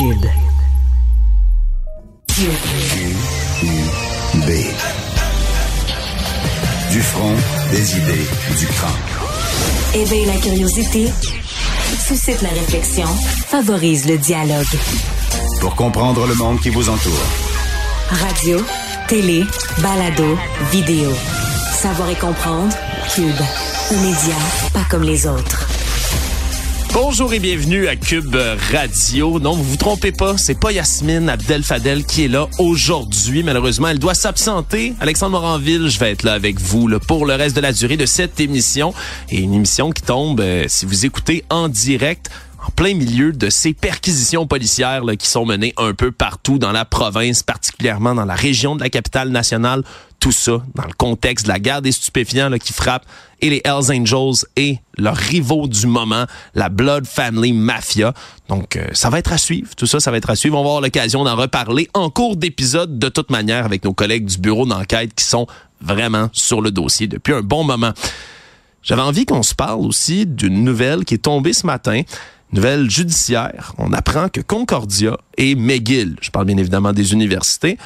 Cube. B. Du front, des idées, du crâne. Éveille la curiosité, suscite la réflexion, favorise le dialogue. Pour comprendre le monde qui vous entoure. Radio, télé, balado, vidéo. Savoir et comprendre, Cube. Un média pas comme les autres. Bonjour et bienvenue à Cube Radio. Non, vous vous trompez pas, c'est pas Yasmine Abdel Fadel qui est là aujourd'hui. Malheureusement, elle doit s'absenter. Alexandre Moranville, je vais être là avec vous là, pour le reste de la durée de cette émission. Et une émission qui tombe, euh, si vous écoutez en direct, en plein milieu de ces perquisitions policières là, qui sont menées un peu partout dans la province, particulièrement dans la région de la capitale nationale. Tout ça dans le contexte de la guerre des stupéfiants là, qui frappe et les Hells Angels et leurs rivaux du moment, la Blood Family Mafia. Donc, euh, ça va être à suivre. Tout ça, ça va être à suivre. On va avoir l'occasion d'en reparler en cours d'épisode de toute manière avec nos collègues du bureau d'enquête qui sont vraiment sur le dossier depuis un bon moment. J'avais envie qu'on se parle aussi d'une nouvelle qui est tombée ce matin. Nouvelle judiciaire. On apprend que Concordia et McGill, je parle bien évidemment des universités,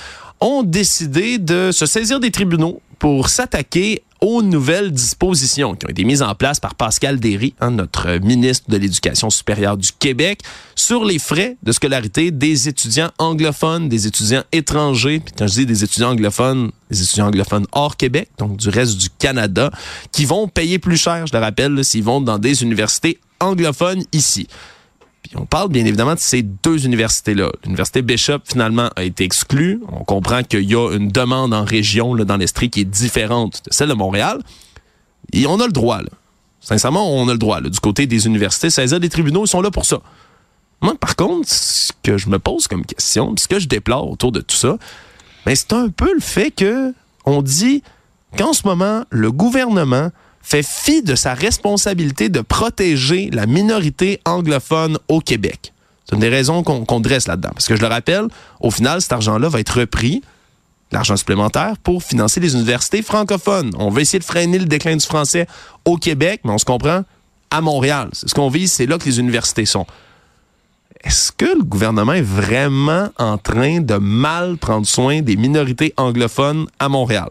ont décidé de se saisir des tribunaux pour s'attaquer aux nouvelles dispositions qui ont été mises en place par Pascal Derry, hein, notre ministre de l'Éducation supérieure du Québec, sur les frais de scolarité des étudiants anglophones, des étudiants étrangers. Puis quand je dis des étudiants anglophones, des étudiants anglophones hors Québec, donc du reste du Canada, qui vont payer plus cher, je le rappelle, s'ils vont dans des universités anglophones ici. On parle bien évidemment de ces deux universités-là. L'université Bishop, finalement, a été exclue. On comprend qu'il y a une demande en région, dans l'Estrie, qui est différente de celle de Montréal. Et on a le droit, là. Sincèrement, on a le droit, du côté des universités. Saisir des tribunaux, ils sont là pour ça. Moi, par contre, ce que je me pose comme question, ce que je déplore autour de tout ça, ben, c'est un peu le fait que on dit qu'en ce moment, le gouvernement fait fi de sa responsabilité de protéger la minorité anglophone au Québec. C'est une des raisons qu'on dresse là-dedans. Parce que je le rappelle, au final, cet argent-là va être repris, l'argent supplémentaire, pour financer les universités francophones. On va essayer de freiner le déclin du français au Québec, mais on se comprend, à Montréal. Ce qu'on vise, c'est là que les universités sont. Est-ce que le gouvernement est vraiment en train de mal prendre soin des minorités anglophones à Montréal?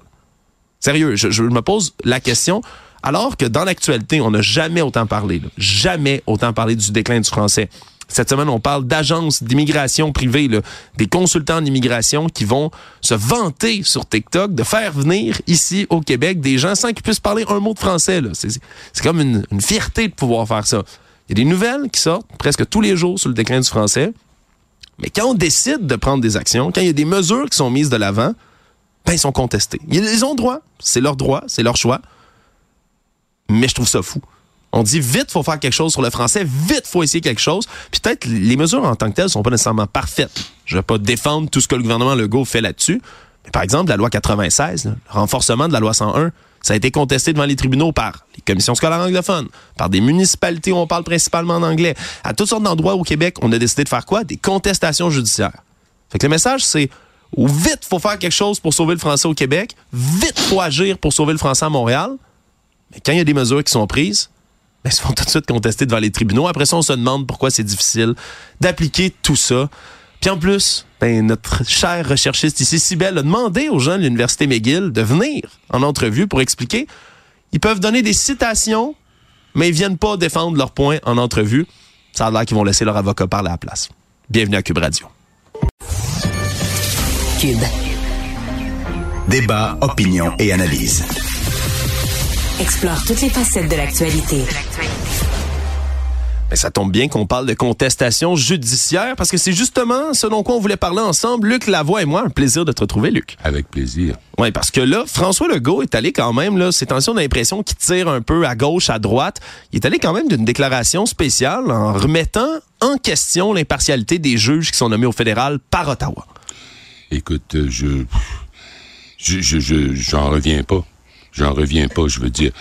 Sérieux, je me pose la question. Alors que dans l'actualité, on n'a jamais autant parlé, jamais autant parlé du déclin du français. Cette semaine, on parle d'agences d'immigration privées, là, des consultants d'immigration qui vont se vanter sur TikTok de faire venir ici au Québec des gens sans qu'ils puissent parler un mot de français. C'est comme une, une fierté de pouvoir faire ça. Il y a des nouvelles qui sortent presque tous les jours sur le déclin du français. Mais quand on décide de prendre des actions, quand il y a des mesures qui sont mises de l'avant, ben, ils sont contestés. Ils ont droit. C'est leur droit, c'est leur choix mais je trouve ça fou. On dit vite, faut faire quelque chose sur le français, vite, faut essayer quelque chose. Puis peut-être les mesures en tant que telles sont pas nécessairement parfaites. Je vais pas défendre tout ce que le gouvernement Legault fait là-dessus. Mais par exemple, la loi 96, le renforcement de la loi 101, ça a été contesté devant les tribunaux par les commissions scolaires anglophones, par des municipalités où on parle principalement en anglais. À toutes sortes d'endroits au Québec, on a décidé de faire quoi? Des contestations judiciaires. Fait que le message, c'est vite, faut faire quelque chose pour sauver le français au Québec, vite, faut agir pour sauver le français à Montréal. Mais quand il y a des mesures qui sont prises, ben, ils se font tout de suite contester devant les tribunaux. Après ça, on se demande pourquoi c'est difficile d'appliquer tout ça. Puis en plus, ben, notre cher recherchiste ici, Sibelle, a demandé aux gens de l'Université McGill de venir en entrevue pour expliquer. Ils peuvent donner des citations, mais ils viennent pas défendre leurs points en entrevue. Ça a l'air qu'ils vont laisser leur avocat parler à la place. Bienvenue à Cube Radio. Cube. Débat, opinion et analyse. Explore toutes les facettes de l'actualité. Ben, ça tombe bien qu'on parle de contestation judiciaire parce que c'est justement ce dont quoi on voulait parler ensemble, Luc Lavoie et moi. Un plaisir de te retrouver, Luc. Avec plaisir. Oui, parce que là, François Legault est allé quand même, là, c'est tension d'impression qu'il tire un peu à gauche, à droite. Il est allé quand même d'une déclaration spéciale en remettant en question l'impartialité des juges qui sont nommés au fédéral par Ottawa. Écoute, euh, je. Je, je, je- j'en reviens pas. J'en reviens pas, je veux dire.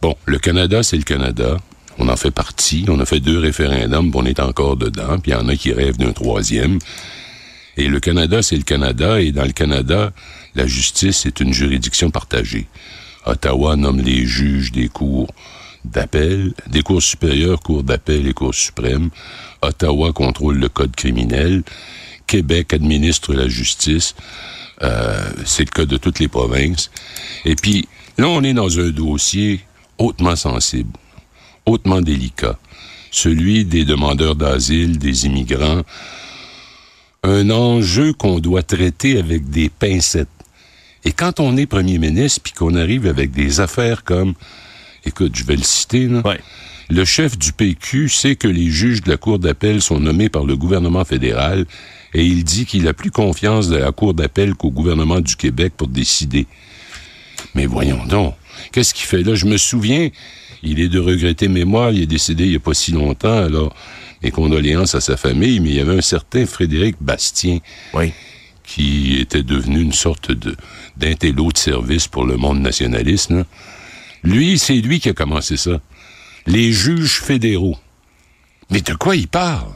Bon, le Canada, c'est le Canada. On en fait partie. On a fait deux référendums, on est encore dedans. Puis il y en a qui rêvent d'un troisième. Et le Canada, c'est le Canada. Et dans le Canada, la justice est une juridiction partagée. Ottawa nomme les juges des cours d'appel, des cours supérieures, cours d'appel et cours suprêmes. Ottawa contrôle le code criminel. Québec administre la justice. Euh, c'est le cas de toutes les provinces. Et puis, là, on est dans un dossier hautement sensible, hautement délicat. Celui des demandeurs d'asile, des immigrants. Un enjeu qu'on doit traiter avec des pincettes. Et quand on est premier ministre, puis qu'on arrive avec des affaires comme, écoute, je vais le citer, là, le chef du PQ sait que les juges de la Cour d'appel sont nommés par le gouvernement fédéral et il dit qu'il a plus confiance de la Cour d'appel qu'au gouvernement du Québec pour décider. Mais voyons donc, qu'est-ce qu'il fait? Là? Je me souviens, il est de regretter mémoire, il est décédé il n'y a pas si longtemps, alors mes condoléances à sa famille, mais il y avait un certain Frédéric Bastien. Oui qui était devenu une sorte de d'intello de service pour le monde nationaliste. Là. Lui, c'est lui qui a commencé ça. Les juges fédéraux. Mais de quoi il parle?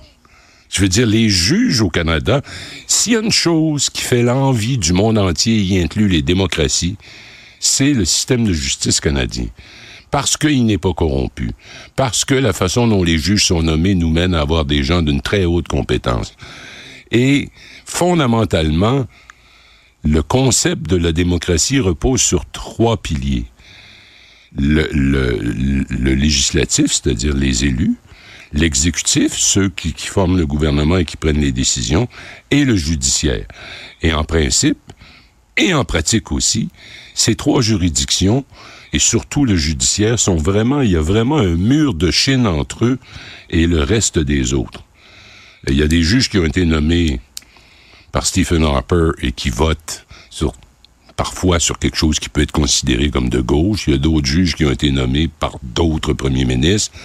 Je veux dire, les juges au Canada, s'il y a une chose qui fait l'envie du monde entier, y inclut les démocraties, c'est le système de justice canadien. Parce qu'il n'est pas corrompu. Parce que la façon dont les juges sont nommés nous mène à avoir des gens d'une très haute compétence. Et fondamentalement, le concept de la démocratie repose sur trois piliers. Le, le, législatif, c'est-à-dire les élus, l'exécutif, ceux qui, qui, forment le gouvernement et qui prennent les décisions, et le judiciaire. Et en principe, et en pratique aussi, ces trois juridictions, et surtout le judiciaire, sont vraiment, il y a vraiment un mur de Chine entre eux et le reste des autres. Il y a des juges qui ont été nommés par Stephen Harper et qui votent sur parfois sur quelque chose qui peut être considéré comme de gauche. Il y a d'autres juges qui ont été nommés par d'autres premiers ministres.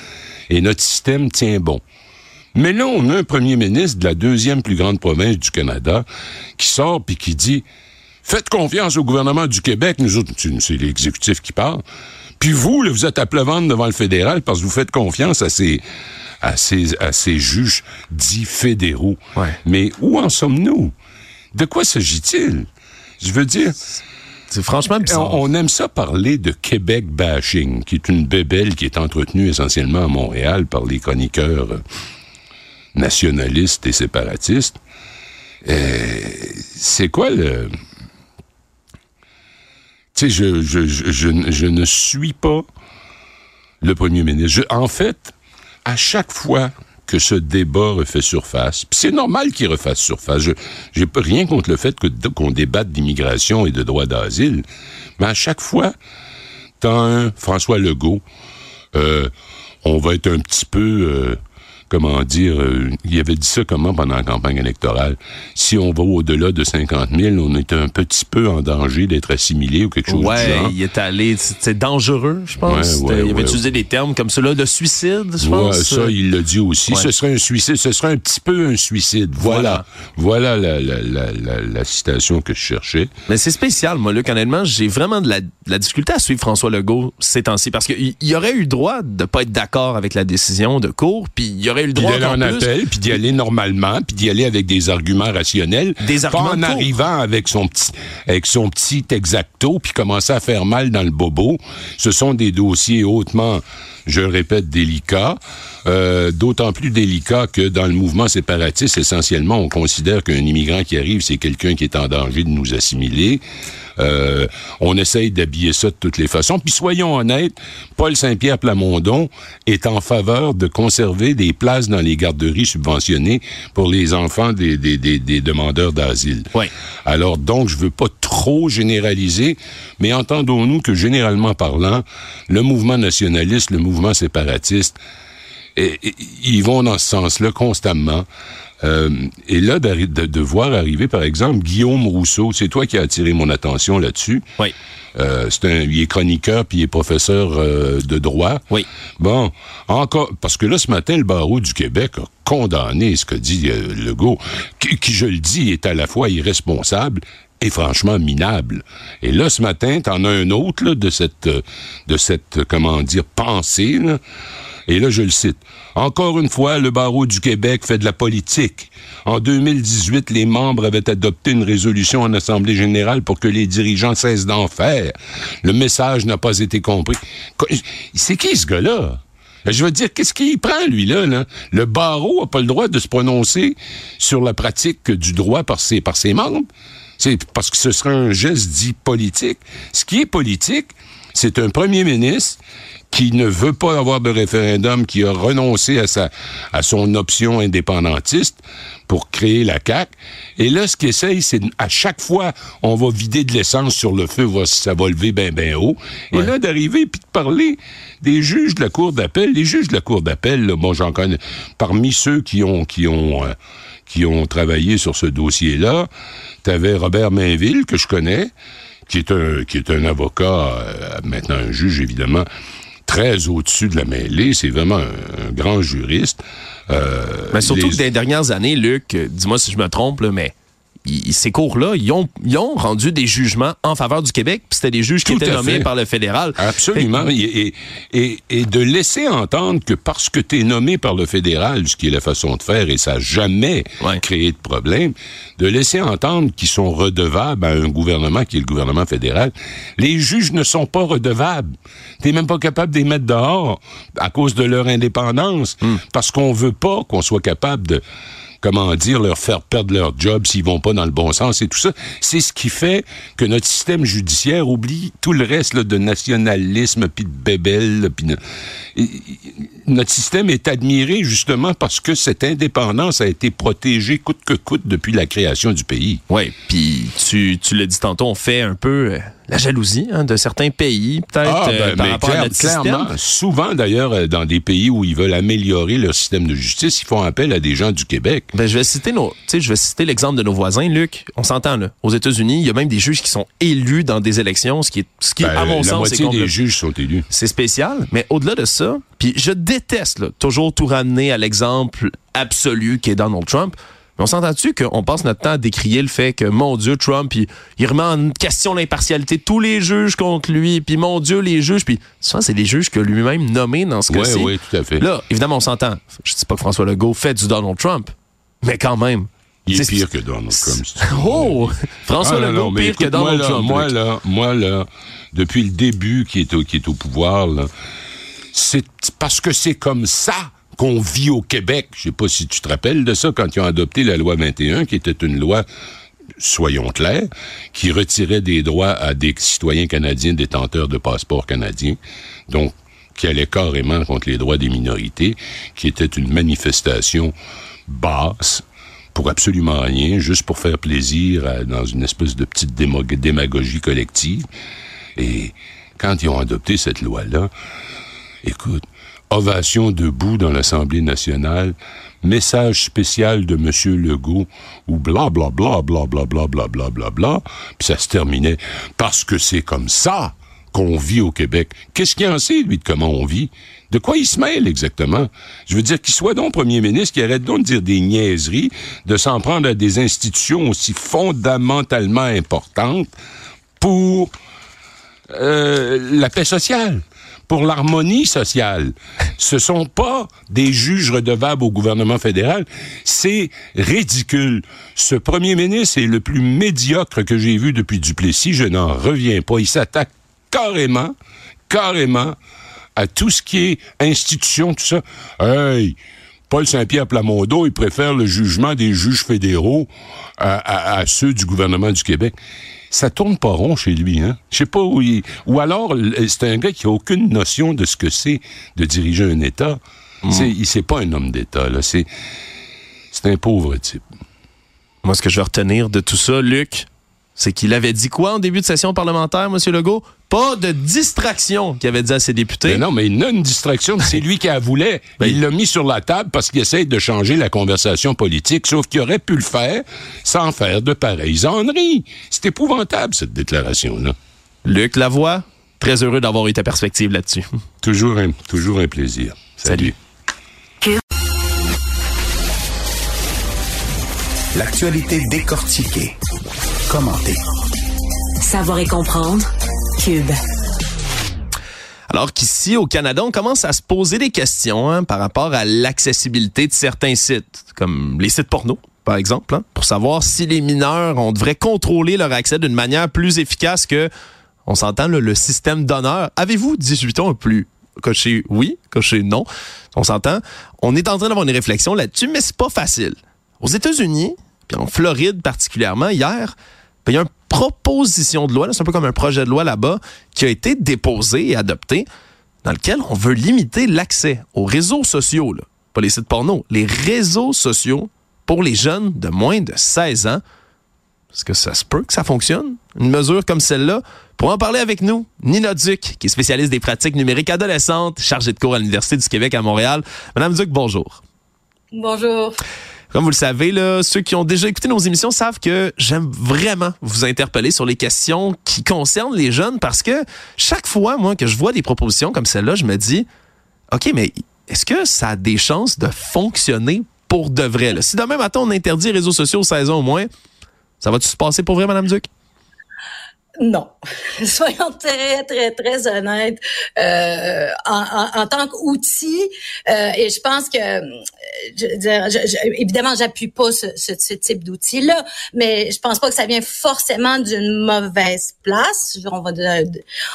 Et notre système tient bon. Mais là, on a un premier ministre de la deuxième plus grande province du Canada qui sort puis qui dit Faites confiance au gouvernement du Québec, nous autres, c'est l'exécutif qui parle. Puis vous, vous êtes à pleuvendre devant le fédéral parce que vous faites confiance à ces, à ces, à ces juges dits fédéraux. Mais où en sommes-nous? De quoi s'agit-il? Je veux dire... C'est franchement bizarre. On, aime ça parler de Québec bashing, qui est une bébelle qui est entretenue essentiellement à Montréal par les chroniqueurs nationalistes et séparatistes. Euh, c'est quoi le... Je, ne suis pas le premier ministre. en fait, à chaque fois que ce débat refait surface, c'est normal qu'il refasse surface. Je j'ai rien contre le fait qu'on débatte d'immigration et de droit d'asile, mais à chaque fois, un François Legault, euh, on va être un petit peu euh, comment dire, euh, il avait dit ça comment pendant la campagne électorale? Si on va au-delà de 50 000, on est un petit peu en danger d'être assimilé ou quelque chose ouais, du genre. il est allé, c'est dangereux, je pense. Ouais, ouais, il avait utilisé des termes comme cela de suicide, je pense. ça, il l'a dit aussi. Ce serait un suicide, ce serait un petit peu un suicide. Voilà, voilà, la, la, la, la, citation que je cherchais. Mais c'est spécial, moi, Luc, honnêtement, j'ai vraiment de la, de la, difficulté à suivre François Legault ces temps-ci parce qu'il y aurait eu droit de pas être d'accord avec la décision de cours, puis il y aurait le droit d'aller en appel, puis d'y aller normalement, puis d'y aller avec des arguments rationnels, des arguments pas en arrivant avec son petit avec son petit exacto puis commencer à faire mal dans le bobo. Ce sont des dossiers hautement je le répète, délicats, euh, d'autant plus délicats que dans le mouvement séparatiste, essentiellement, on considère qu'un immigrant qui arrive, c'est quelqu'un qui est en danger de nous assimiler. Euh, on essaye d'habiller ça de toutes les façons. Puis soyons honnêtes, Paul Saint-Pierre Plamondon est en faveur de conserver des places dans les garderies subventionnées pour les enfants des, des, des, des demandeurs d'asile. Oui. Alors donc, je veux pas trop généraliser, mais entendons-nous que généralement parlant, le mouvement nationaliste, le mouvement séparatiste, et, ils vont dans ce sens-là constamment. Euh, et là, de, de, voir arriver, par exemple, Guillaume Rousseau, c'est toi qui as attiré mon attention là-dessus. Oui. Euh, c'est un, il est chroniqueur puis il est professeur euh, de droit. Oui. Bon, encore, parce que là, ce matin, le barreau du Québec a condamné ce que dit Legault, qui, qui, je le dis, est à la fois irresponsable et franchement minable. Et là, ce matin, t'en as un autre là, de cette, de cette, comment dire, pensée, là, Et là, je le cite. Encore une fois, le barreau du Québec fait de la politique. En 2018, les membres avaient adopté une résolution en Assemblée générale pour que les dirigeants cessent d'en faire. Le message n'a pas été compris. C'est qui ce gars-là? Je veux dire, qu'est-ce qu'il prend, lui, là? Le barreau n'a pas le droit de se prononcer sur la pratique du droit par ses, par ses membres. C'est parce que ce serait un geste dit politique. Ce qui est politique, c'est un premier ministre qui ne veut pas avoir de référendum, qui a renoncé à sa à son option indépendantiste pour créer la CAC. Et là, ce qu'il essaye, c'est à chaque fois, on va vider de l'essence sur le feu, ça va lever ben ben haut. Et là, d'arriver puis de parler des juges de la cour d'appel, les juges de la cour d'appel, bon, j'en connais parmi ceux qui ont qui ont euh, qui ont travaillé sur ce dossier-là, tu avais Robert Mainville que je connais, qui est un qui est un avocat, euh, maintenant un juge évidemment très au-dessus de la mêlée. C'est vraiment un, grand juriste. Euh, mais surtout que dans les dernières années, Luc, euh, dis-moi si je me trompe, mais ces cours-là, ils ont, ils ont rendu des jugements en faveur du Québec, puis c'était des juges qui étaient nommés par le fédéral. Absolument. Et, et, et, de laisser entendre que parce que tu es nommé par le fédéral, ce qui est la façon de faire, et ça n'a jamais créé de problème, de laisser entendre qu'ils sont redevables à un gouvernement qui est le gouvernement fédéral. Les juges ne sont pas redevables. T'es même pas capable de les mettre dehors à cause de leur indépendance, hmm. parce qu'on veut pas qu'on soit capable de comment dire, leur faire perdre leur job s'ils vont pas dans le bon sens et tout ça. C'est ce qui fait que notre système judiciaire oublie tout le reste de nationalisme puis de bébel. notre système est admiré justement parce que cette indépendance a été protégée coûte que coûte depuis la création du pays. Oui, puis tu, tu l'as dit tantôt, on fait un peu euh, la jalousie hein, de certains pays, peut-être ah, ben, euh, par rapport à notre clairement, Souvent, d'ailleurs, euh, dans des pays où ils veulent améliorer leur système de justice, ils font appel à des gens du Québec. Ben, je vais citer nos, je vais citer l'exemple de nos voisins, Luc. On s'entend là. Aux États-Unis, il y a même des juges qui sont élus dans des élections, ce qui est, ce qui, ben, à mon sens, c'est des juges sont élus. C'est spécial, mais au-delà de ça, puis je déteste là, toujours tout ramener à l'exemple absolu qui est Donald Trump. Mais on s'entend-tu qu'on passe notre temps à décrier le fait que, mon Dieu, Trump, il, il remet en question l'impartialité de tous les juges contre lui, puis mon Dieu, les juges, puis ça, c'est des juges que lui-même nommés dans ce cas-ci. Oui, oui, tout à fait. Là, évidemment, on s'entend. Je dis pas que François Legault fait du Donald Trump, mais quand même. Il est, pire que Donald Trump. Oh! François ah, Legault, pire que Donald Trump. Moi, là, moi, là, depuis le début qui est au, qui est au pouvoir, c'est parce que c'est comme ça qu'on vit au Québec. Je sais pas si tu te rappelles de ça quand ils ont adopté la loi 21, qui était une loi soyons clairs, qui retirait des droits à des citoyens canadiens détenteurs de passeports canadiens. Donc, qui allait carrément contre les droits des minorités, qui était une manifestation basse pour absolument rien, juste pour faire plaisir dans une espèce de petite démagogie collective. Et quand ils ont adopté cette loi-là, écoute, ovation debout dans l'Assemblée nationale, message spécial de M. Legault, ou bla bla bla bla bla bla bla bla bla bla, puis ça se terminait parce que c'est comme ça qu'on vit au Québec. Qu'est-ce qu'il en sait, lui, de comment on vit? De quoi il se mêle exactement? Je veux dire qu'il soit donc premier ministre, qu'il arrête donc de dire des niaiseries, de s'en prendre à des institutions aussi fondamentalement importantes pour euh, la paix sociale pour l'harmonie sociale. Ce sont pas des juges redevables au gouvernement fédéral. C'est ridicule. Ce premier ministre est le plus médiocre que j'ai vu depuis Duplessis. Je n'en reviens pas. Il s'attaque carrément, carrément à tout ce qui est institution, tout ça. Hey! Paul Saint-Pierre Plamondon, il préfère le jugement des juges fédéraux à, à ceux du gouvernement du Québec ça tourne pas rond chez lui, hein. Je sais pas où il... Ou alors, c'est un gars qui a aucune notion de ce que c'est de diriger un État. Mm. Il C'est pas un homme d'État, là. C'est... C'est un pauvre type. Moi, ce que je vais retenir de tout ça, Luc, c'est qu'il avait dit quoi en début de session parlementaire, M. Legault? Pas de distraction, qu'il avait dit à ses députés. Mais non, mais il n'a une distraction, c'est lui qui a voulu. Ben, il l'a mis sur la table parce qu'il essaie de changer la conversation politique, sauf qu'il aurait pu le faire sans faire de pareilles enneries. C'est épouvantable, cette déclaration-là. Luc Lavoie, très heureux d'avoir eu ta perspective là-dessus. Toujours un, toujours un plaisir. Salut. L'actualité décortiquée commenter. Savoir et comprendre. Alors qu'ici, au Canada, on commence à se poser des questions hein, par rapport à l'accessibilité de certains sites, comme les sites porno, par exemple, hein, pour savoir si les mineurs, on devrait contrôler leur accès d'une manière plus efficace que, on s'entend, le système d'honneur. Avez-vous 18 ans ou plus? Coché oui, coché non. On s'entend? On est en train d'avoir une réflexion là-dessus, mais c'est pas facile. Aux États-Unis, puis en Floride particulièrement, hier, il y a une proposition de loi, c'est un peu comme un projet de loi là-bas, qui a été déposé et adopté, dans lequel on veut limiter l'accès aux réseaux sociaux, pas les sites porno, les réseaux sociaux pour les jeunes de moins de 16 ans. Est-ce que ça se peut que ça fonctionne? Une mesure comme celle-là? Pour en parler avec nous, Nina Duc, qui est spécialiste des pratiques numériques adolescentes, chargée de cours à l'Université du Québec à Montréal. Madame Duc, bonjour. Bonjour. Comme vous le savez, là, ceux qui ont déjà écouté nos émissions savent que j'aime vraiment vous interpeller sur les questions qui concernent les jeunes parce que chaque fois, moi, que je vois des propositions comme celle-là, je me dis, OK, mais est-ce que ça a des chances de fonctionner pour de vrai? Si demain matin, on interdit les réseaux sociaux aux 16 ans au moins, ça va-tu se passer pour vrai, Madame Duc? Non. Soyons très, très, très honnêtes. Euh, en, tant qu'outil, euh, et je pense que, je, je, évidemment, j'appuie pas ce, type d'outil-là, mais je pense pas que ça vient forcément d'une mauvaise place. On va,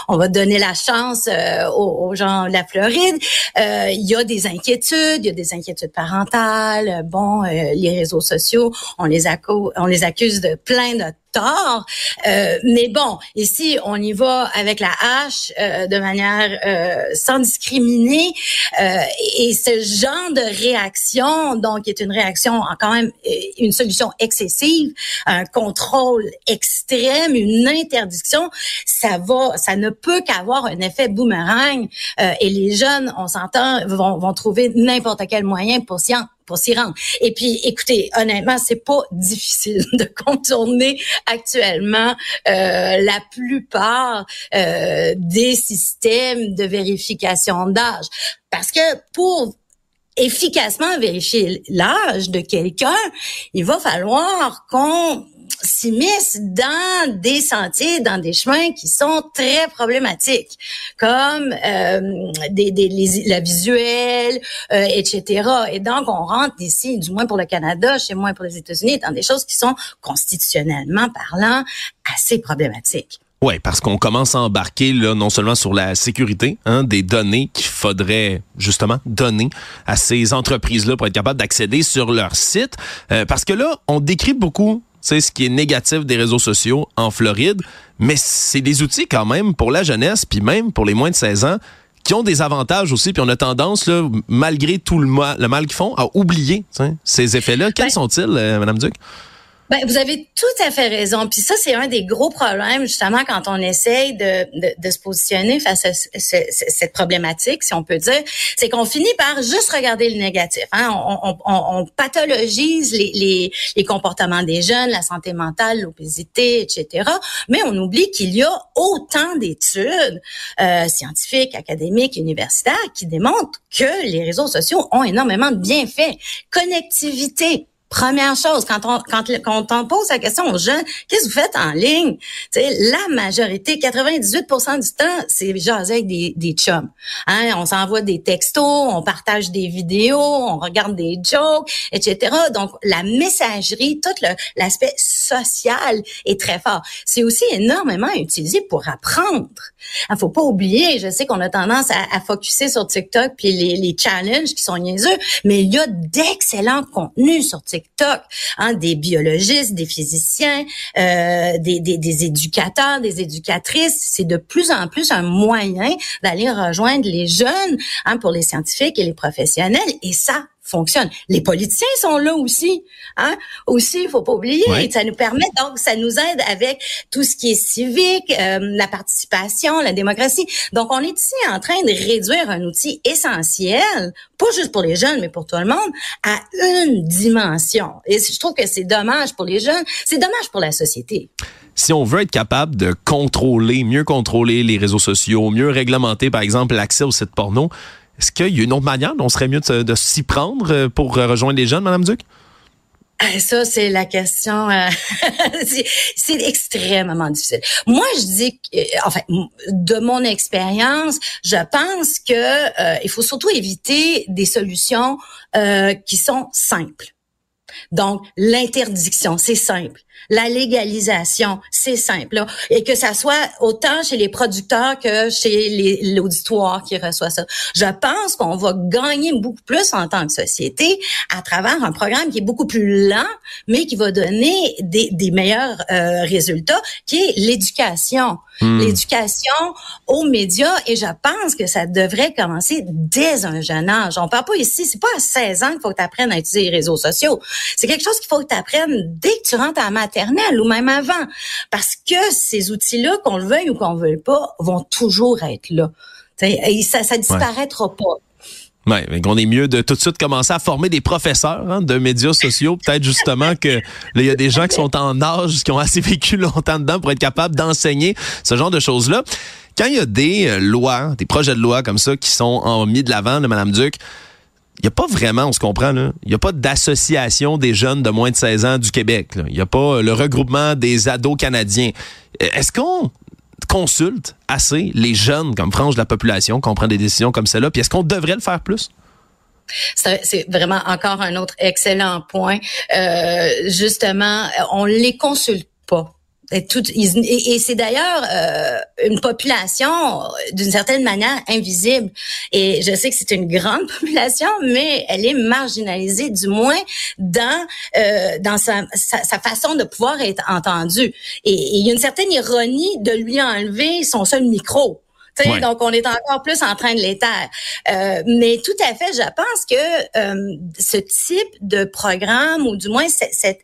on va donner la chance euh, aux, gens de la Floride. Euh, il y a des inquiétudes, il y a des inquiétudes parentales. Bon, les réseaux sociaux, on les, on les accuse de plein de Euh, mais bon, ici, on y va avec la hache euh, de manière euh, sans discriminer. et ce genre de réaction, donc, est une réaction en quand même une solution excessive, un contrôle extrême, une interdiction, ça va, ça ne peut qu'avoir un effet boomerang. et les jeunes, on s'entend, vont, vont trouver n'importe quel moyen pour s'y pour s'y rendre. Et puis, écoutez, honnêtement, c'est pas difficile de contourner actuellement euh, la plupart euh, des systèmes de vérification d'âge. Parce que pour efficacement vérifier l'âge de quelqu'un, il va falloir qu'on s'immiscent dans des sentiers, dans des chemins qui sont très problématiques, comme euh, des, des la visuelle, euh, etc. Et donc, on rentre ici, du moins pour le Canada, chez moi pour les États-Unis, dans des choses qui sont constitutionnellement parlant assez problématiques. Oui, parce qu'on commence à embarquer là non seulement sur la sécurité hein, des données qu'il faudrait justement donner à ces entreprises-là pour être capable d'accéder sur leur site, euh, parce que là on décrit beaucoup ce qui est négatif des réseaux sociaux en Floride, mais c'est des outils quand même pour la jeunesse, puis même pour les moins de 16 ans, qui ont des avantages aussi, puis on a tendance, là, malgré tout le mal, le mal qu'ils font, à oublier ces effets-là. Quels ben sont-ils, euh, Madame Duc? Ben, vous avez tout à fait raison. Puis ça, c'est un des gros problèmes, justement, quand on essaye de, de, de se positionner face à cette problématique, si on peut dire, c'est qu'on finit par juste regarder le négatif. Hein? On, on, on, pathologise les, les, les, comportements des jeunes, la santé mentale, l'obésité, etc. Mais on oublie qu'il y a autant d'études euh, scientifiques, académiques, universitaires qui démontrent que les réseaux sociaux ont énormément de bienfaits. Connectivité, Première chose, quand on quand, quand on pose la question aux jeunes, qu'est-ce que vous faites en ligne? Sais, la majorité, 98% du temps, c'est jaser avec des, des chums. Hein? On s'envoie des textos, on partage des vidéos, on regarde des jokes, etc. Donc la messagerie, tout l'aspect social est très fort. C'est aussi énormément utilisé pour apprendre. Il faut pas oublier, je sais qu'on a tendance à, à focuser sur TikTok puis les, les challenges qui sont niaiseux, mais il y a d'excellents contenus sur TikTok TikTok, hein, des biologistes, des physiciens, euh, des, des, des, éducateurs, des éducatrices. C'est de plus en plus un moyen d'aller rejoindre les jeunes hein, pour les scientifiques et les professionnels. Et ça, fonctionne. Les politiciens sont là aussi, hein. Aussi, il faut pas oublier. Ça nous permet donc, ça nous aide avec tout ce qui est civique, euh, la participation, la démocratie. Donc, on est ici en train de réduire un outil essentiel, pas juste pour les jeunes, mais pour tout le monde, à une dimension. Et je trouve que c'est dommage pour les jeunes, c'est dommage pour la société si on veut être capable de contrôler, mieux contrôler les réseaux sociaux, mieux réglementer, par exemple, l'accès aux sites porno, est-ce qu'il y a une autre manière dont on serait mieux de, s'y prendre euh, pour rejoindre les jeunes, Madame Duc? Ah, ça, c'est la question. Euh, c'est extrêmement difficile. Moi, je dis, que, euh, enfin, de mon expérience, je pense que euh, il faut surtout éviter des solutions qui sont simples. Donc, l'interdiction, c'est simple. La légalisation, c'est simple. Et que ça soit autant chez les producteurs que chez l'auditoire qui reçoit ça. Je pense qu'on va gagner beaucoup plus en tant que société à travers un programme qui est beaucoup plus lent, mais qui va donner des, des meilleurs euh, résultats, qui est l'éducation. Hmm. L'éducation aux médias. Et je pense que ça devrait commencer dès un jeune âge. On parle pas ici, c'est pas à 16 ans qu'il faut que tu apprennes à utiliser les réseaux sociaux. C'est quelque chose qu'il faut que tu apprennes dès que tu rentres à la maternelle ou même avant. Parce que ces outils-là, qu'on le veuille ou qu'on le veuille pas, vont toujours être là. et ça, ça disparaîtra pas. Oui, mais qu'on est mieux de tout de suite commencer à former des professeurs hein, de médias sociaux. Peut-être justement que il y a des gens qui sont en âge, qui ont assez vécu longtemps dedans pour être capables d'enseigner ce genre de choses-là. Quand il y a des euh, lois, des projets de loi comme ça qui sont en mis de l'avant de Mme Duc, il n'y a pas vraiment, on se comprend, il n'y a pas d'association des jeunes de moins de 16 ans du Québec. Il n'y a pas le regroupement des ados canadiens. Est-ce qu'on consulte assez les jeunes comme frange de la population qu'on prend des décisions comme celle-là? Puis est-ce qu'on devrait le faire plus? C'est vraiment encore un autre excellent point. Euh, justement, on les consulte pas. Et, et, c'est d'ailleurs euh, une population d'une certaine manière invisible. Et je sais que c'est une grande population, mais elle est marginalisée, du moins dans euh, dans sa, façon de pouvoir être entendue. Et il y a une certaine ironie de lui enlever son seul micro. Donc, on est encore plus en train de l'étaire. Euh, mais tout à fait, je pense que euh, ce type de programme, ou du moins cette,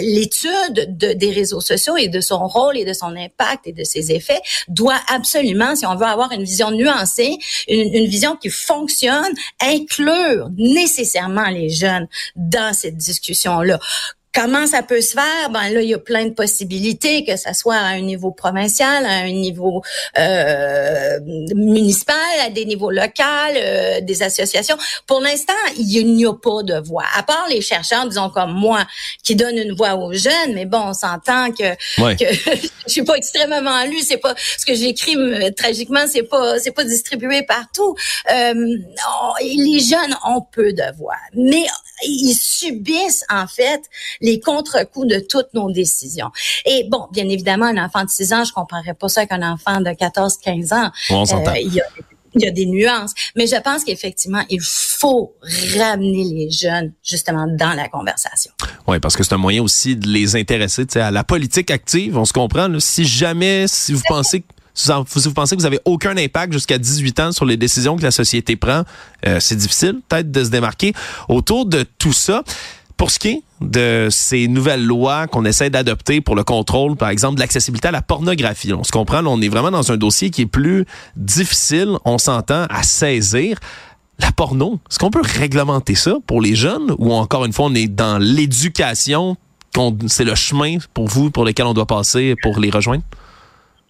l'étude de, des réseaux sociaux et de son rôle et de son impact et de ses effets, doit absolument, si on veut avoir une vision nuancée, une, une vision qui fonctionne, inclure nécessairement les jeunes dans cette discussion-là. Comment ça peut se faire? Ben là, il y a plein de possibilités, que ça soit à un niveau provincial, à un niveau euh, municipal, à des niveaux locaux, euh, des associations. Pour l'instant, il n'y a pas de voix. À part les chercheurs, disons comme moi, qui donnent une voix aux jeunes, mais bon, on s'entend que, que je suis pas extrêmement lu. C'est pas ce que j'écris tragiquement, c'est pas c'est pas distribué partout. Euh, les jeunes ont peu de voix, mais ils subissent en fait les contre-coups de toutes nos décisions. Et bon, bien évidemment, un enfant de 6 ans, je comparerais pas ça avec un enfant de 14-15 ans. On s'entend. Euh, il y a des nuances. Mais je pense qu'effectivement, il faut ramener les jeunes justement dans la conversation. Oui, parce que c'est un moyen aussi de les intéresser à la politique active. On se comprend. Si jamais, si vous pensez que si vous pensez que vous avez aucun impact jusqu'à 18 ans sur les décisions que la société prend, euh, c'est difficile peut-être de se démarquer. Autour de tout ça, pour ce qui est de ces nouvelles lois qu'on essaie d'adopter pour le contrôle, par exemple, de l'accessibilité à la pornographie, on se comprend, on est vraiment dans un dossier qui est plus difficile, on s'entend, à saisir. La porno, est-ce qu'on peut réglementer ça pour les jeunes ou encore une fois, on est dans l'éducation, c'est le chemin pour vous pour lequel on doit passer pour les rejoindre?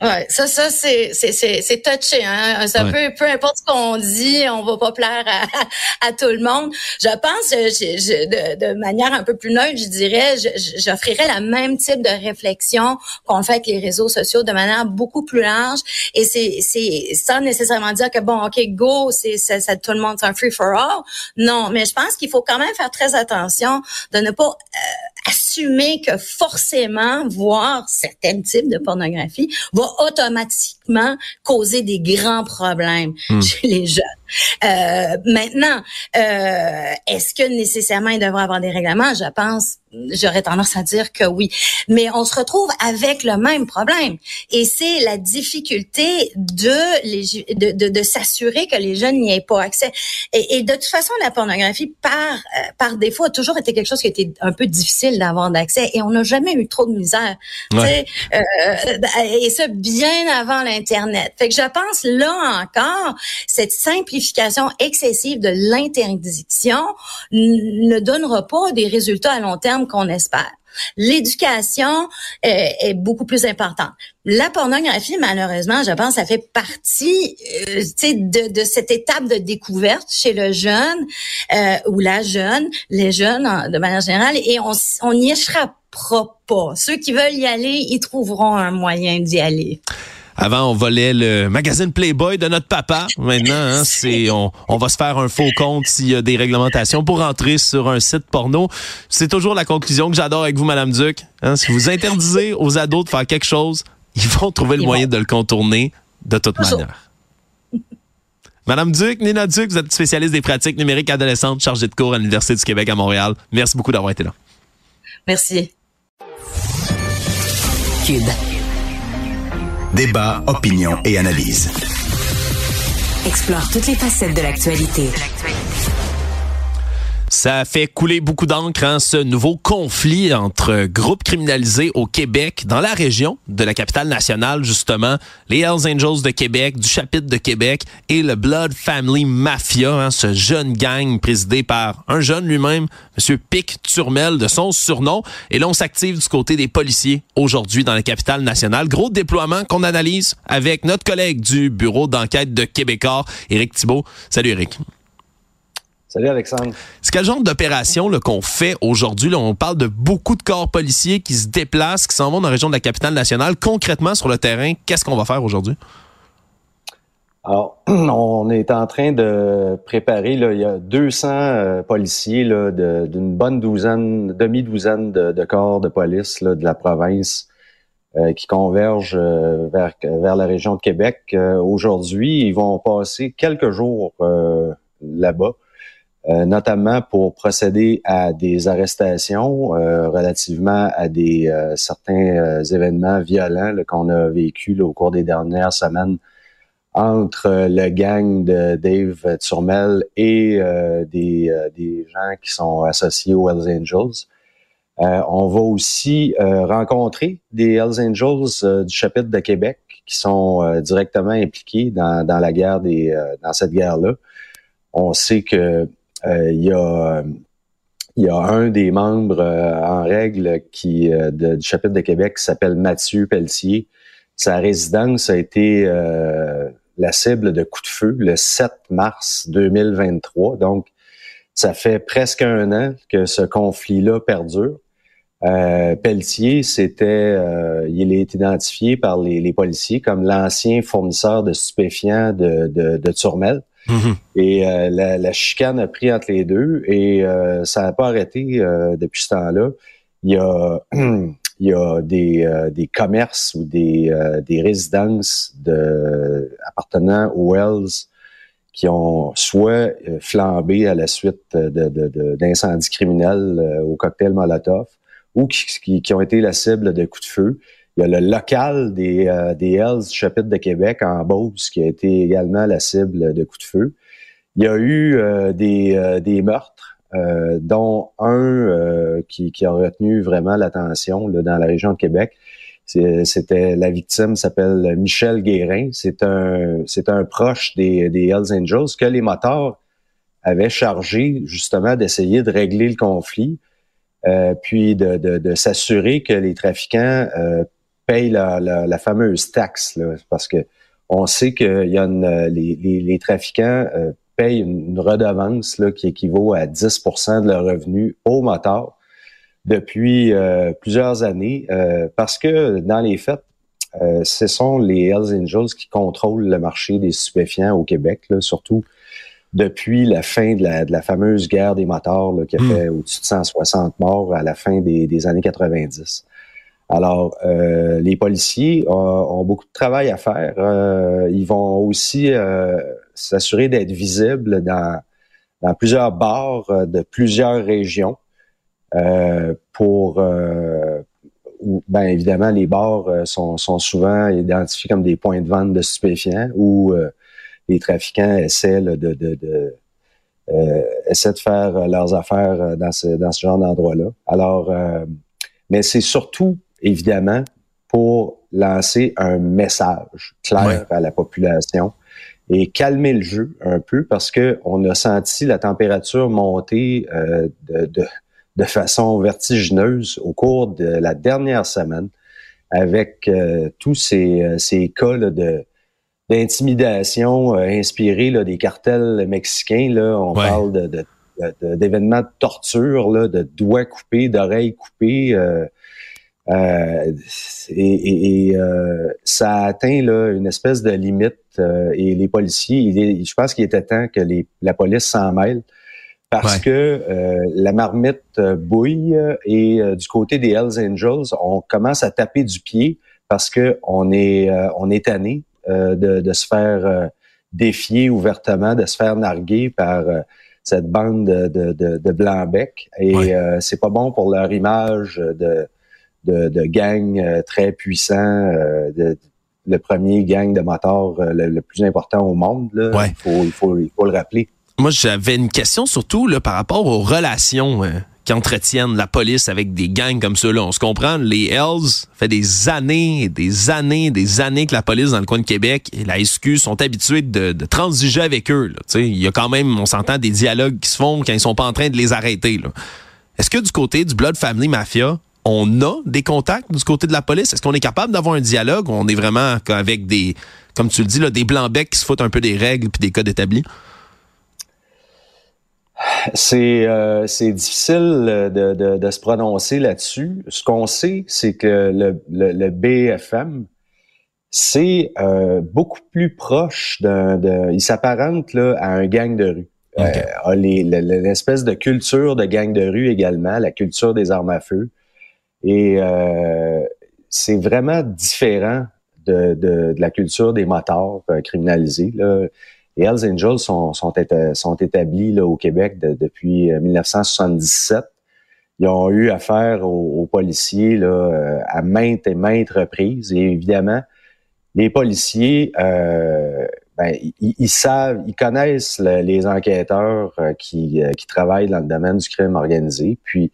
Ouais, ça, ça, c'est, c'est, c'est, touché, hein. Ça peut, peu importe ce qu'on dit, on va pas plaire à, à, tout le monde. Je pense, je, de, de, manière un peu plus neutre, je dirais, j'offrirais la même type de réflexion qu'on fait avec les réseaux sociaux de manière beaucoup plus large. Et c'est, c'est sans nécessairement dire que bon, ok, go, c'est, ça, tout le monde, c'est un free for all. Non, mais je pense qu'il faut quand même faire très attention de ne pas euh, assumer que forcément voir certains types de pornographie va automatiquement causer des grands problèmes hmm. chez les jeunes. Euh, maintenant, euh, est-ce que nécessairement il devrait avoir des règlements? Je pense, j'aurais tendance à dire que oui. Mais on se retrouve avec le même problème. Et c'est la difficulté de, de, de, de s'assurer que les jeunes n'y aient pas accès. Et, et, de toute façon, la pornographie, par, euh, par défaut, a toujours été quelque chose qui était un peu difficile d'avoir d'accès. Et on n'a jamais eu trop de misère. Et ça, bien avant Internet. Fait que je pense là encore, cette simplification excessive de l'interdiction ne donnera pas des résultats à long terme qu'on espère. L'éducation euh, est beaucoup plus importante. La pornographie, malheureusement, je pense, ça fait partie euh, de, de cette étape de découverte chez le jeune euh, ou la jeune, les jeunes de manière générale, et on n'y échappera pas. Ceux qui veulent y aller, ils trouveront un moyen d'y aller. Avant, on volait le magazine Playboy de notre papa. Maintenant, hein, c'est on, on, va se faire un faux compte s'il y a des réglementations pour entrer sur un site porno. C'est toujours la conclusion que j'adore avec vous, Madame Duc. Hein, si vous interdisez aux ados de faire quelque chose, ils vont trouver le moyen de le contourner de toute manière. Madame Duc, Nina Duc, vous êtes spécialiste des pratiques numériques adolescentes, chargée de cours à l'Université du Québec à Montréal. Merci beaucoup d'avoir été là. Merci. Cube. Débat, opinion et analyse. Explore toutes les facettes de l'actualité. Ça fait couler beaucoup d'encre, hein, ce nouveau conflit entre groupes criminalisés au Québec, dans la région de la capitale nationale, justement, les Hells Angels de Québec, du chapitre de Québec et le Blood Family Mafia, hein, ce jeune gang présidé par un jeune lui-même, Monsieur Pic Turmel, de son surnom. Et là, on s'active du côté des policiers aujourd'hui dans la capitale nationale. Gros déploiement qu'on analyse avec notre collègue du bureau d'enquête de Québécois, Éric Thibault. Salut Éric. Salut Alexandre. C'est quel genre d'opération qu'on fait aujourd'hui? On parle de beaucoup de corps policiers qui se déplacent, qui s'en vont dans la région de la capitale nationale. Concrètement, sur le terrain, qu'est-ce qu'on va faire aujourd'hui? Alors, on est en train de préparer, là, il y a 200 euh, policiers d'une bonne douzaine, demi-douzaine de, corps de police là, de la province euh, qui convergent euh, vers, vers la région de Québec. aujourd'hui, ils vont passer quelques jours là-bas euh, notamment pour procéder à des arrestations euh, relativement à des euh, certains événements violents qu'on a vécu au cours des dernières semaines entre le gang de Dave Turmel et des, des gens qui sont associés aux Hells Angels. on va aussi rencontrer des Hells Angels du chapitre de Québec qui sont directement impliqués dans, dans la guerre des dans cette guerre-là. On sait que euh, il y a il y a un des membres euh, en règle qui euh, du chapitre de Québec qui s'appelle Mathieu Pelletier. Sa résidence a été la cible de coups de feu le 7 mars 2023. Donc, ça fait presque un an que ce conflit-là perdure. Euh, Pelletier, c'était, il est identifié par les, les policiers comme l'ancien fournisseur de stupéfiants de, de, de Turmel. Mm-hmm. Et euh, la, chicane a pris entre les deux et euh, ça n'a pas arrêté euh, depuis ce temps-là. Il y a, il y a des, des commerces ou des, des résidences de, appartenant aux Wells qui ont soit flambé à la suite d'incendies criminels au cocktail Molotov ou qui, qui, ont été la cible de coups de feu. Il y a le local des, euh, des Hells chapitre de Québec en Beauce qui a été également la cible de coups de feu. Il y a eu euh, des, euh, des meurtres, dont un qui, qui, a retenu vraiment l'attention dans la région de Québec. C'était la victime s'appelle Michel Guérin. C'est un c'est un proche des, des Hells Angels que les moteurs avaient chargé justement d'essayer de régler le conflit. puis de, de, de s'assurer que les trafiquants euh, payent la, la, fameuse taxe, là, parce que on sait que y a une, les, les, trafiquants euh, payent une, redevance là, qui équivaut à 10% de leur revenu au moteur depuis euh, plusieurs années, euh, parce que dans les faits, ce sont les Hells Angels qui contrôlent le marché des stupéfiants au Québec, là, surtout depuis la fin de la, de la fameuse guerre des moteurs là, qui a hmm. fait au-dessus de 160 morts à la fin des, des années 90. Alors, euh, les policiers ont, beaucoup de travail à faire. Euh, ils vont aussi euh, s'assurer d'être visibles dans, plusieurs bars de plusieurs régions pour... ben évidemment, les bars sont, souvent identifiés comme des points de vente de stupéfiants où les trafiquants essaient de, faire leurs affaires dans ce, dans ce genre d'endroit-là. Alors, mais c'est surtout évidemment, pour lancer un message clair à la population et calmer le jeu un peu parce que on a senti la température monter euh, de, de, de, façon vertigineuse au cours de la dernière semaine avec euh, tous ces, euh, ces cas de d'intimidation inspirés là, des cartels mexicains. Là, on parle de, d'événements de, torture, là, de doigts coupés, d'oreilles coupées. Euh, et, et, euh, ça a atteint là, une espèce de limite euh, et les policiers, il je pense qu'il était temps que les, la police s'en mêle parce que la marmite bouille et du côté des Hells Angels, on commence à taper du pied parce que on est on est tanné de, de, se faire défier ouvertement, de se faire narguer par cette bande de, de, de blanc-bec. Et c'est pas bon pour leur image de de, de gang euh, très puissant, euh, de, le premier gang de motards euh, le, plus important au monde. Là. Il, faut, il, faut, il faut le rappeler. Moi, j'avais une question surtout là, par rapport aux relations qu'entretiennent la police avec des gangs comme ceux-là. On se comprend, les Hells, fait des années, des années, des années que la police dans le coin de Québec et la SQ sont habitués de, de transiger avec eux. Il y a quand même, on s'entend, des dialogues qui se font quand ils sont pas en train de les arrêter. Est-ce que du côté du Blood Family Mafia, on a des contacts du côté de la police? Est-ce qu'on est capable d'avoir un dialogue? Ou on est vraiment avec des, comme tu le dis, là, des blancs-becs qui se foutent un peu des règles puis des codes établis? C'est euh, difficile de, se prononcer là-dessus. Ce qu'on sait, c'est que le, BFM, c'est euh, beaucoup plus proche d'un... il s'apparente à un gang de rue. Euh, l'espèce de culture de gang de rue également, la culture des armes à feu. Et euh, c'est vraiment différent de, de, de, la culture des motards euh, criminalisés. Là. Les Hells Angels sont, sont, sont établis là, au Québec depuis 1977. Euh, Ils ont eu affaire aux, policiers là, à maintes et maintes reprises. Et évidemment, les policiers, euh, ben, ils, savent, ils connaissent les enquêteurs qui, qui travaillent dans le domaine du crime organisé. Puis,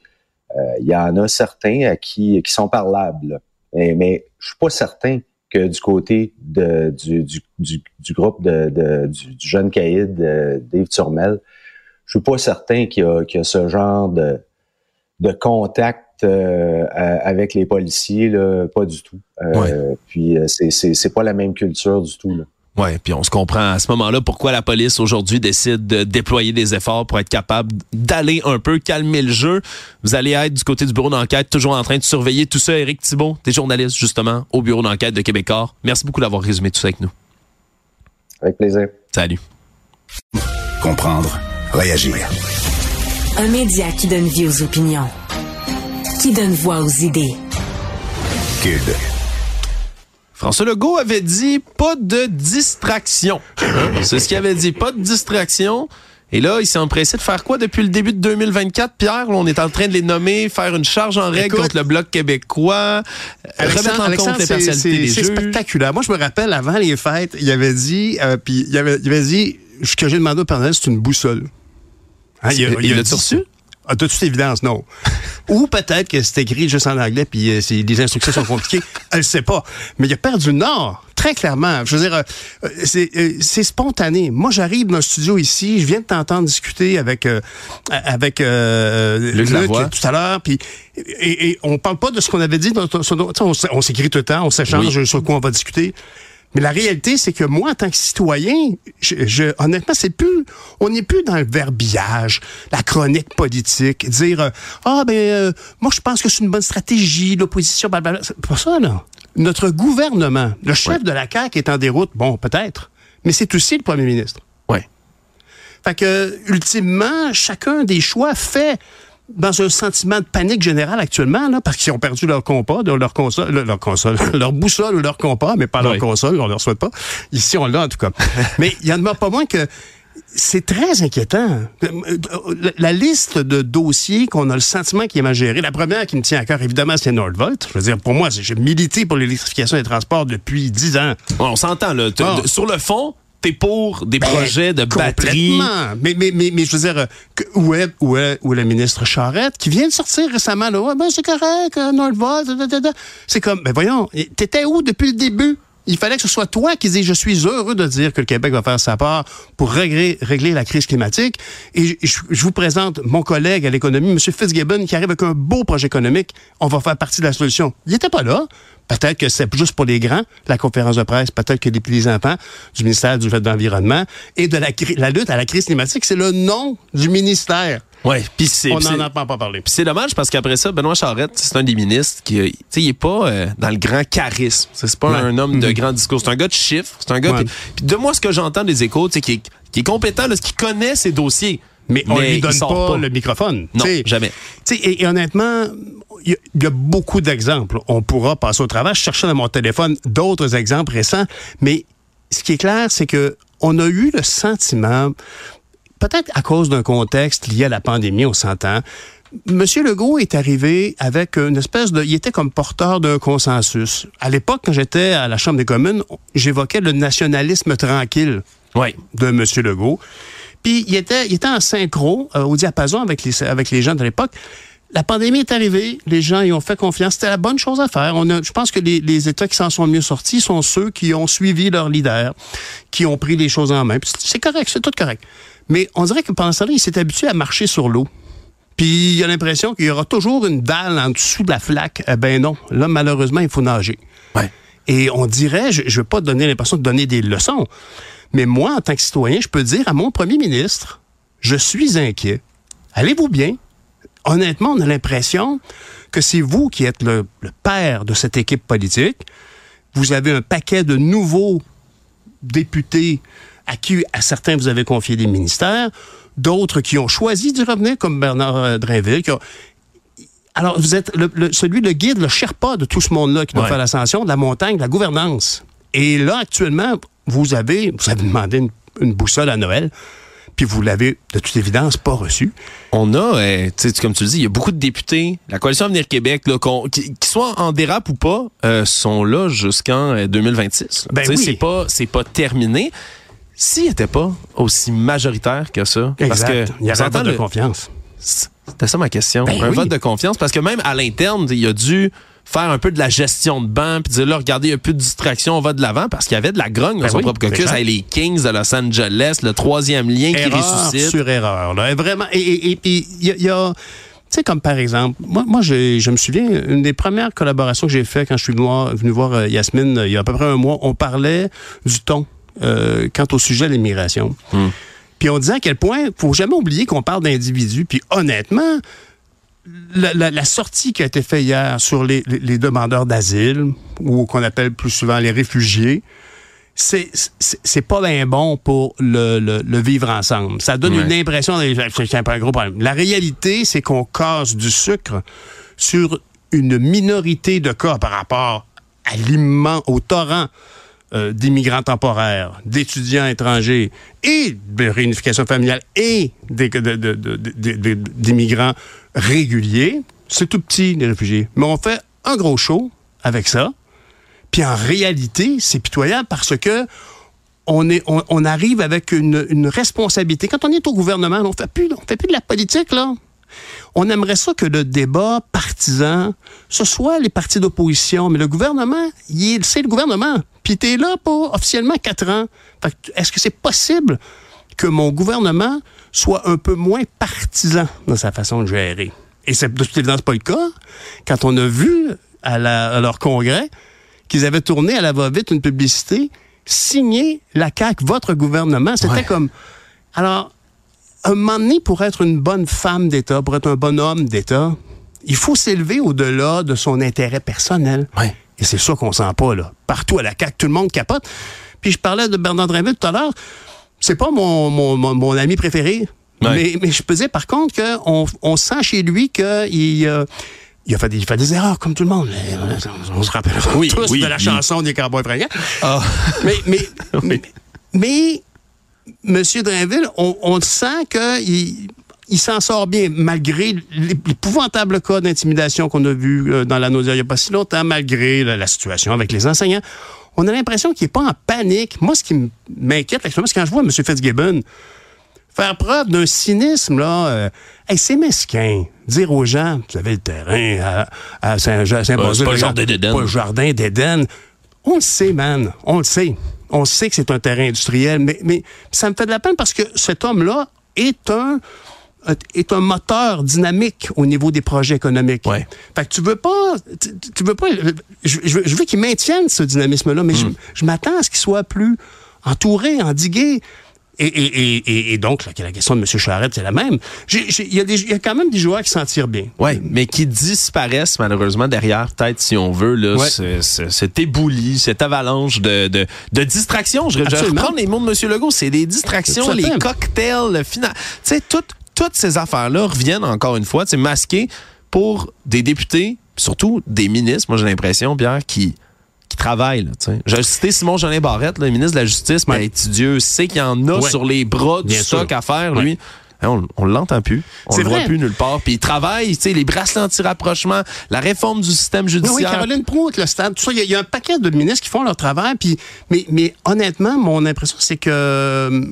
il euh, y en a certains à qui, qui sont parlables. Mais, mais je suis pas certain que du côté de, du, du, du, groupe de, de du, jeune caïd euh, Dave Turmel, je suis pas certain qu'il y, a, qu'il y a ce genre de, de contact euh, avec les policiers, là, pas du tout. Euh, Puis c'est, c'est, c'est pas la même culture du tout. Là. Ouais, puis on se comprend à ce moment-là pourquoi la police aujourd'hui décide de déployer des efforts pour être capable d'aller un peu calmer le jeu. Vous allez être du côté du bureau d'enquête, toujours en train de surveiller tout ça. Éric Thibault, des journalistes justement au bureau d'enquête de Québecor. Merci beaucoup d'avoir résumé tout ça avec nous. Avec plaisir. Salut. Comprendre, réagir. Un média qui donne vie aux opinions, qui donne voix aux idées. Cube. François Legault avait dit pas de distraction. C'est ce qu'il avait dit, pas de distraction. Et là, il s'est empressé de faire quoi depuis le début de 2024, Pierre? on est en train de les nommer, faire une charge en règle contre le Bloc québécois, remettre en compte les personnalités des C'est spectaculaire. Moi, je me rappelle, avant les fêtes, il avait dit, euh, puis il avait, il avait dit, ce que j'ai demandé au Père c'est une boussole. Hein, il, il, il, a, reçu? Ah, de toute évidence, non. Ou peut-être que c'est écrit juste en anglais puis euh, les instructions sont compliquées. Elle sait pas. Mais il a perdu le Nord. Très clairement. Je veux dire, euh, c'est, euh, c'est spontané. Moi, j'arrive dans le studio ici, je viens de t'entendre discuter avec avec Luc, tout à l'heure, puis et, et, on parle pas de ce qu'on avait dit. Dans, on, on, s'écrit tout le temps, on s'échange sur quoi on va discuter. Mais la réalité, c'est que moi, en tant que citoyen, je, honnêtement, c'est plus, on n'est plus dans le verbillage, la chronique politique, dire euh, ah ben euh, moi je pense que c'est une bonne stratégie, l'opposition, C'est pas ça là. Notre gouvernement, le chef de la CAQ est en déroute, bon peut-être, mais c'est aussi le premier ministre. Ouais. Fait que ultimement, chacun des choix fait dans un sentiment de panique générale actuellement, là, parce qu'ils ont perdu leur compas, leur console, leur console, leur boussole ou leur compas, mais pas leur console, on leur souhaite pas. Ici, on l'a en tout cas. mais il y en a pas moins que c'est très inquiétant. La liste de dossiers qu'on a le sentiment qui est mal géré, la première qui me tient à cœur, évidemment, c'est Nordvolt. Je veux dire, pour moi, j'ai milité pour l'électrification des transports depuis dix ans. on s'entend, là. Ah. Sur le fond, t'es pour des projets de batterie. Mais, mais, mais, mais je veux dire, que- où, est, où, est, où est le ministre Charette qui vient de sortir récemment, là, ouais, ben c'est correct, da, da, da. C'est comme, ben voyons, t'étais où depuis le début? Il fallait que ce soit toi qui dis je suis heureux de dire que le Québec va faire sa part pour régler, régler la crise climatique. Et je, je vous présente mon collègue à l'économie, M. Fitzgibbon, qui arrive avec un beau projet économique. On va faire partie de la solution. Il n'était pas là. Peut-être que c'est juste pour les grands, la conférence de presse, peut-être que les petits enfants du ministère du de l'Environnement et de la, lutte à la crise climatique, c'est le nom du ministère. Ouais, puis c'est On n'en entend pas parler. Puis c'est dommage parce qu'après ça, Benoît Charette, c'est un des ministres qui, tu sais, il est pas euh, dans le grand charisme. C'est pas Ouais. un homme de Mhm. grand discours. C'est un gars de chiffres. C'est un gars. Puis, de moi, ce que j'entends des échos, tu sais, qui est, qui est compétent, là, qui connaît ses dossiers. Mais on lui il donne pas, le microphone. Non, jamais. Et, et honnêtement, il y, a- il y a beaucoup d'exemples. On pourra passer au travail. Je cherchais dans mon téléphone d'autres exemples récents, mais ce qui est clair, c'est que on a eu le sentiment, peut-être à cause d'un contexte lié à la pandémie, on s'entend. Monsieur Legault est arrivé avec une espèce de, il était comme porteur d'un consensus. À l'époque, quand j'étais à la Chambre des communes, j'évoquais le nationalisme tranquille Ouais. de M. Legault. Puis il était, il était en synchro, euh, au diapason avec les, avec les gens de l'époque. La pandémie est arrivée, les gens y ont fait confiance. C'était la bonne chose à faire. On a, je pense que les, les États qui s'en sont mieux sortis sont ceux qui ont suivi leur leader, qui ont pris les choses en main. Puis C'est correct, c'est tout correct. Mais on dirait que pendant ce temps-là, il s'est habitué à marcher sur l'eau. Puis il a l'impression qu'il y aura toujours une dalle en dessous de la flaque. Eh ben non, là, malheureusement, il faut nager. Ouais. Et on dirait, je ne veux pas donner l'impression de donner des leçons, mais moi, en tant que citoyen, je peux dire à mon premier ministre, je suis inquiet. Allez-vous bien? Honnêtement, on a l'impression que c'est vous qui êtes le, le père de cette équipe politique. Vous avez un paquet de nouveaux députés à qui, à certains, vous avez confié des ministères, d'autres qui ont choisi d'y revenir, comme Bernard euh, Drinville, qui ont- alors, vous êtes le, le- celui, le guide, le Sherpa de tout ce monde-là qui doit Ouais. faire l'ascension de la montagne, de la gouvernance. Et là, actuellement, vous avez, vous avez demandé une, une boussole à Noël, puis vous l'avez, de toute évidence, pas reçue. On a, euh, comme tu le dis, il y a beaucoup de députés. La coalition Avenir Québec, là, qui, qui soient en dérape ou pas, euh, sont là jusqu'en euh, 2026. là. Ben oui. C'est pas, c'est pas terminé. S'il n'était pas aussi majoritaire que ça, parce que il y a un vote de le- confiance. C'était ça ma question. Ben un oui. vote de confiance. Parce que même à l'interne, il a dû faire un peu de la gestion de banc, puis dire là, regardez, il n'y a plus de distraction, on va de l'avant, parce qu'il y avait de la grogne dans Ben son oui, propre caucus. Hey, les Kings de Los Angeles, le troisième lien qui ressuscite. sur erreur. Là. Vraiment. Et- puis, il y a. il y a- tu sais, comme par exemple, moi, moi je me souviens, une des premières collaborations que j'ai fait quand je suis venu voir, venu voir euh, Yasmine euh, il y a à peu près un mois, on parlait du ton euh, quant au sujet de l'immigration. Puis on disait à quel point, faut jamais oublier qu'on parle d'individus. Puis honnêtement, la, la- la sortie qui a été faite hier sur les, demandeurs d'asile, ou qu'on appelle plus souvent les réfugiés, c'est c'est- pas bien bon pour le, le- le vivre ensemble. Ça donne Ouais. une impression c'est un peu un gros problème. La réalité, c'est qu'on casse du sucre sur une minorité de cas par rapport à l'immense, au torrent euh, d'immigrants temporaires, d'étudiants étrangers et de réunification familiale et d'immigrants réguliers. C'est tout petit, les réfugiés. Mais on fait un gros show avec ça. Puis en réalité, c'est pitoyable parce que on, arrive avec une, responsabilité. Quand on est au gouvernement, on on fait plus de la politique, là. On aimerait ça que le débat partisan, ce soit les partis d'opposition, mais le gouvernement, c'est le gouvernement. Puis t'es là pour officiellement quatre ans. Est-ce que c'est possible que mon gouvernement soit un peu moins partisan dans sa façon de gérer? Et c'est de toute évidence pas le cas. Quand on a vu à, la- à leur congrès qu'ils avaient tourné à la va-vite une publicité signée la CAQ, votre gouvernement, c'était Ouais. comme... Alors, un moment donné, pour être une bonne femme d'État, pour être un bon homme d'État, il faut s'élever au-delà de son intérêt personnel. Ouais. Et c'est ça qu'on sent pas, là. Partout à la CAQ, tout le monde capote. Puis je parlais de Bernard Drinville tout à l'heure. C'est pas mon, mon, mon, mon ami préféré. Ouais. Mais, mais je peux dire, par contre, qu'on on sent chez lui qu'il euh, il a, fait des, il fait des erreurs, comme tout le monde. Euh, On se rappelle Oui, tous oui, de la oui. chanson des Cowboys fringants. Ah. Mais, mais, mais, mais M. Drainville, on, on sent qu'il il s'en sort bien, malgré l'épouvantable cas d'intimidation qu'on a vu euh, dans la nausée il n'y a pas si longtemps, malgré la, la situation avec les enseignants. On a l'impression qu'il n'est pas en panique. Moi, ce qui m'inquiète actuellement, c'est quand je vois M. Fitzgibbon faire preuve d'un cynisme, là, euh, hey, c'est mesquin. Dire aux gens, vous avez le terrain à, à Saint-Basile. c'est pas le jardin d'Éden. Pas le jardin d'Éden. On le sait, man. On le sait. On sait que c'est un terrain industriel, mais, mais ça me fait de la peine parce que cet homme-là est un est un moteur dynamique au niveau des projets économiques. Ouais. Fait que tu veux pas, tu, tu veux pas, je, je veux, je veux qu'il maintienne ce dynamisme-là, mais je, je m'attends à ce qu'il soit plus entouré, endigué. Et, et, et, et donc, la, la question de M. Charette, c'est la même. Il y, y a quand même des joueurs qui s'en tirent bien. Oui, mais qui disparaissent malheureusement derrière, peut-être, si on veut, là, Ouais. ce- ce- cet éboulis, cette avalanche de, de, de distractions. Je, je vais Absolument. reprendre les mots de M. Legault, c'est des distractions, Tout les cocktails, le final. Tu sais, toutes, toutes ces affaires-là reviennent encore une fois, tu sais, masquées pour des députés, surtout des ministres, moi j'ai l'impression, Pierre, qui qui. Là, sais. J'ai cité Simon Jolin Barrette, le ministre de la Justice, mais hey, Dieu sait qu'il y en a Ouais. sur les bras du Bien stock sûr. à faire, lui. On, on l'entend plus. On C'est le voit vrai. plus nulle part. Puis il travaille, tu sais, les bracelets anti-rapprochement, la réforme du système Oui, oui, judiciaire. Caroline Proulx, le stade, tout ça, il y, a- il y a un paquet de ministres qui font leur travail. Puis, mais, mais honnêtement, mon impression, c'est que euh,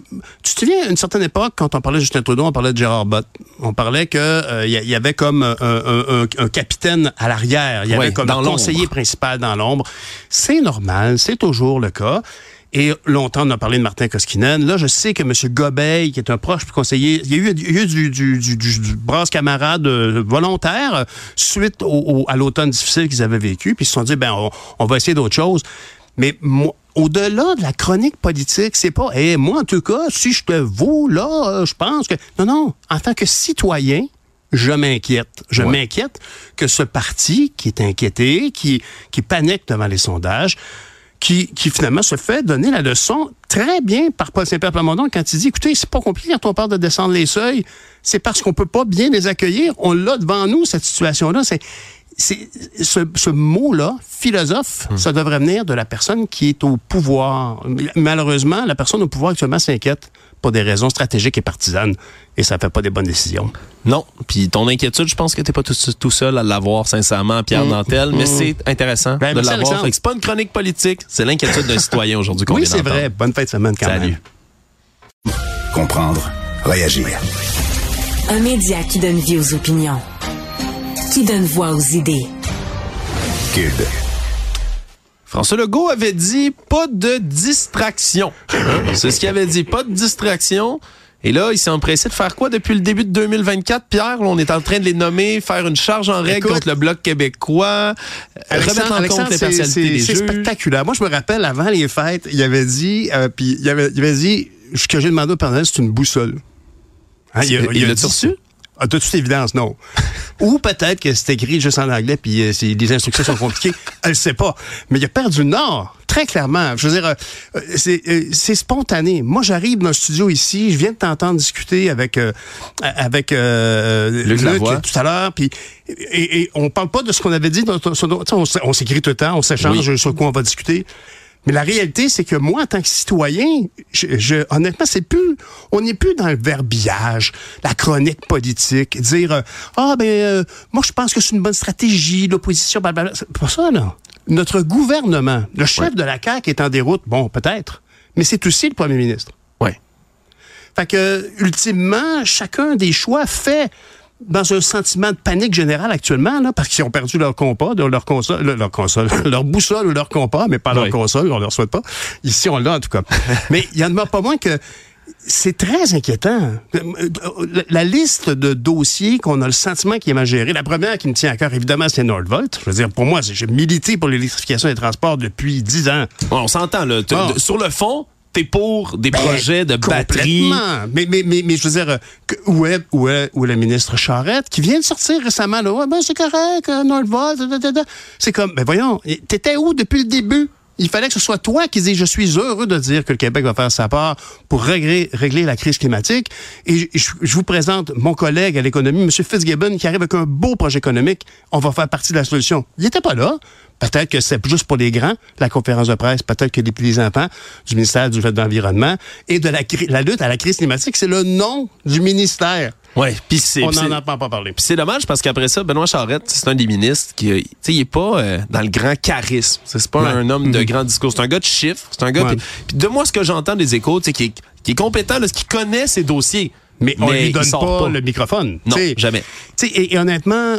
tu te souviens, à une certaine époque, quand on parlait de Justin Trudeau, on parlait de Gérard Bott. On parlait que euh, il y, avait comme un, un- un- un capitaine à l'arrière. Il y avait comme un conseiller principal dans l'ombre. C'est normal, c'est toujours le cas. Et longtemps, on a parlé de Martin Koskinen. Là, je sais que M. Gobeil, qui est un proche conseiller, il y a eu, il y a eu du, du, du, du- brasse camarade euh, volontaire euh, suite au, au- à l'automne difficile qu'ils avaient vécu. Puis ils se sont dit, ben, on, on va essayer d'autres choses. Mais moi, au-delà de la chronique politique, c'est pas, eh, moi, en tout cas, si je te vous, là, euh, je pense que. Non, non. En tant que citoyen, je m'inquiète. Je Ouais. m'inquiète que ce parti qui est inquiété, qui, qui panique devant les sondages, qui, qui finalement se fait donner la leçon très bien par Paul Saint-Pierre Plamondon quand il dit, écoutez, c'est pas compliqué quand on parle de descendre les seuils, c'est parce qu'on peut pas bien les accueillir. On l'a devant nous, cette situation-là. C'est, c'est, ce, ce mot-là, philosophe, ça devrait venir de la personne qui est au pouvoir. Malheureusement, la personne au pouvoir actuellement s'inquiète pour des raisons stratégiques et partisanes, et ça fait pas des bonnes décisions. Non. Puis ton inquiétude, je pense que t'es pas tout, tout seul à l'avoir, sincèrement, Pierre Nantel, mais c'est intéressant Ben, de merci, l'avoir. C'est pas une chronique politique, c'est l'inquiétude d'un citoyen aujourd'hui qu'on Oui, c'est vrai. Bonne fin de semaine quand Salut. même. Comprendre, réagir. Un média qui donne vie aux opinions. Qui donne voix aux idées. Cube. François Legault avait dit pas de distraction. C'est ce qu'il avait dit, pas de distraction. Et là, il s'est empressé de faire quoi depuis le début de 2024, Pierre? On est en train de les nommer, faire une charge en règle Écoute, contre le Bloc québécois, euh, remettre en Alexandre, compte les partialités des c'est spectaculaire. Moi, je me rappelle, avant les fêtes, il avait dit, euh, puis il avait, il avait dit, ce que j'ai demandé au Père c'est une boussole. Hein, Il- il dit- reçu? Ah, de toute évidence, non. Ou peut-être que c'est écrit juste en anglais, puis euh, les instructions sont compliquées. Elle ne sait pas. Mais il a perdu le nord, très clairement. Je veux dire, euh, euh, c'est euh, spontané. Moi, j'arrive dans le studio ici, je viens de t'entendre discuter avec euh, avec euh, Luc tout à l'heure, puis et, et on parle pas de ce qu'on avait dit. Dans, on s'écrit tout le temps, on s'échange sur quoi on va discuter. Mais la réalité, c'est que moi, en tant que citoyen, je, je- honnêtement, c'est plus, on n'est plus dans le verbillage, la chronique politique, dire euh, ah ben euh, moi je pense que c'est une bonne stratégie, l'opposition, blablabla. C'est pas ça là. Notre gouvernement, le chef de la CAQ est en déroute, bon peut-être, mais c'est aussi le premier ministre. Ouais. Fait que, ultimement, chacun des choix fait dans un sentiment de panique générale actuellement, là, parce qu'ils ont perdu leur compas, leur console, le- leur console, leur boussole ou leur compas, mais pas leur console, on leur souhaite pas. Ici, on l'a en tout cas. mais il y en a pas moins que c'est très inquiétant. La, la liste de dossiers qu'on a le sentiment qui est mal géré, la première qui me tient à cœur, évidemment, c'est Nordvolt. Je veux dire, pour moi, j'ai milité pour l'électrification des transports depuis dix ans. On s'entend, là. Ah. Sur le fond, t'es pour des projets de batterie? Ben. Mais, mais, mais, mais je veux dire, que- où, est, où, est, où est le ministre Charette qui vient de sortir récemment, là, ouais, ben c'est correct, da, da, da. C'est comme, ben voyons, t'étais où depuis le début? Il fallait que ce soit toi qui dis je suis heureux de dire que le Québec va faire sa part pour régler, régler la crise climatique. Et je, je vous présente mon collègue à l'économie, M. Fitzgibbon, qui arrive avec un beau projet économique. On va faire partie de la solution. Il n'était pas là. Peut-être que c'est juste pour les grands, la conférence de presse, peut-être que les petits enfants du ministère du de l'Environnement et de la, la lutte à la crise climatique, c'est le nom du ministère. Ouais, puis c'est On n'en entend pas parler. Puis c'est dommage parce qu'après ça, Benoît Charette, c'est un des ministres qui, tu sais, il est pas euh, dans le grand charisme. C'est pas Ouais. un homme de grand discours. C'est un gars de chiffres. C'est un gars. Ouais. Puis, puis de moi, ce que j'entends des échos, tu sais, qui est, qui est compétent, là, qui connaît ses dossiers. Mais on lui donne pas, le microphone. Non, jamais. tu sais, Et, et honnêtement,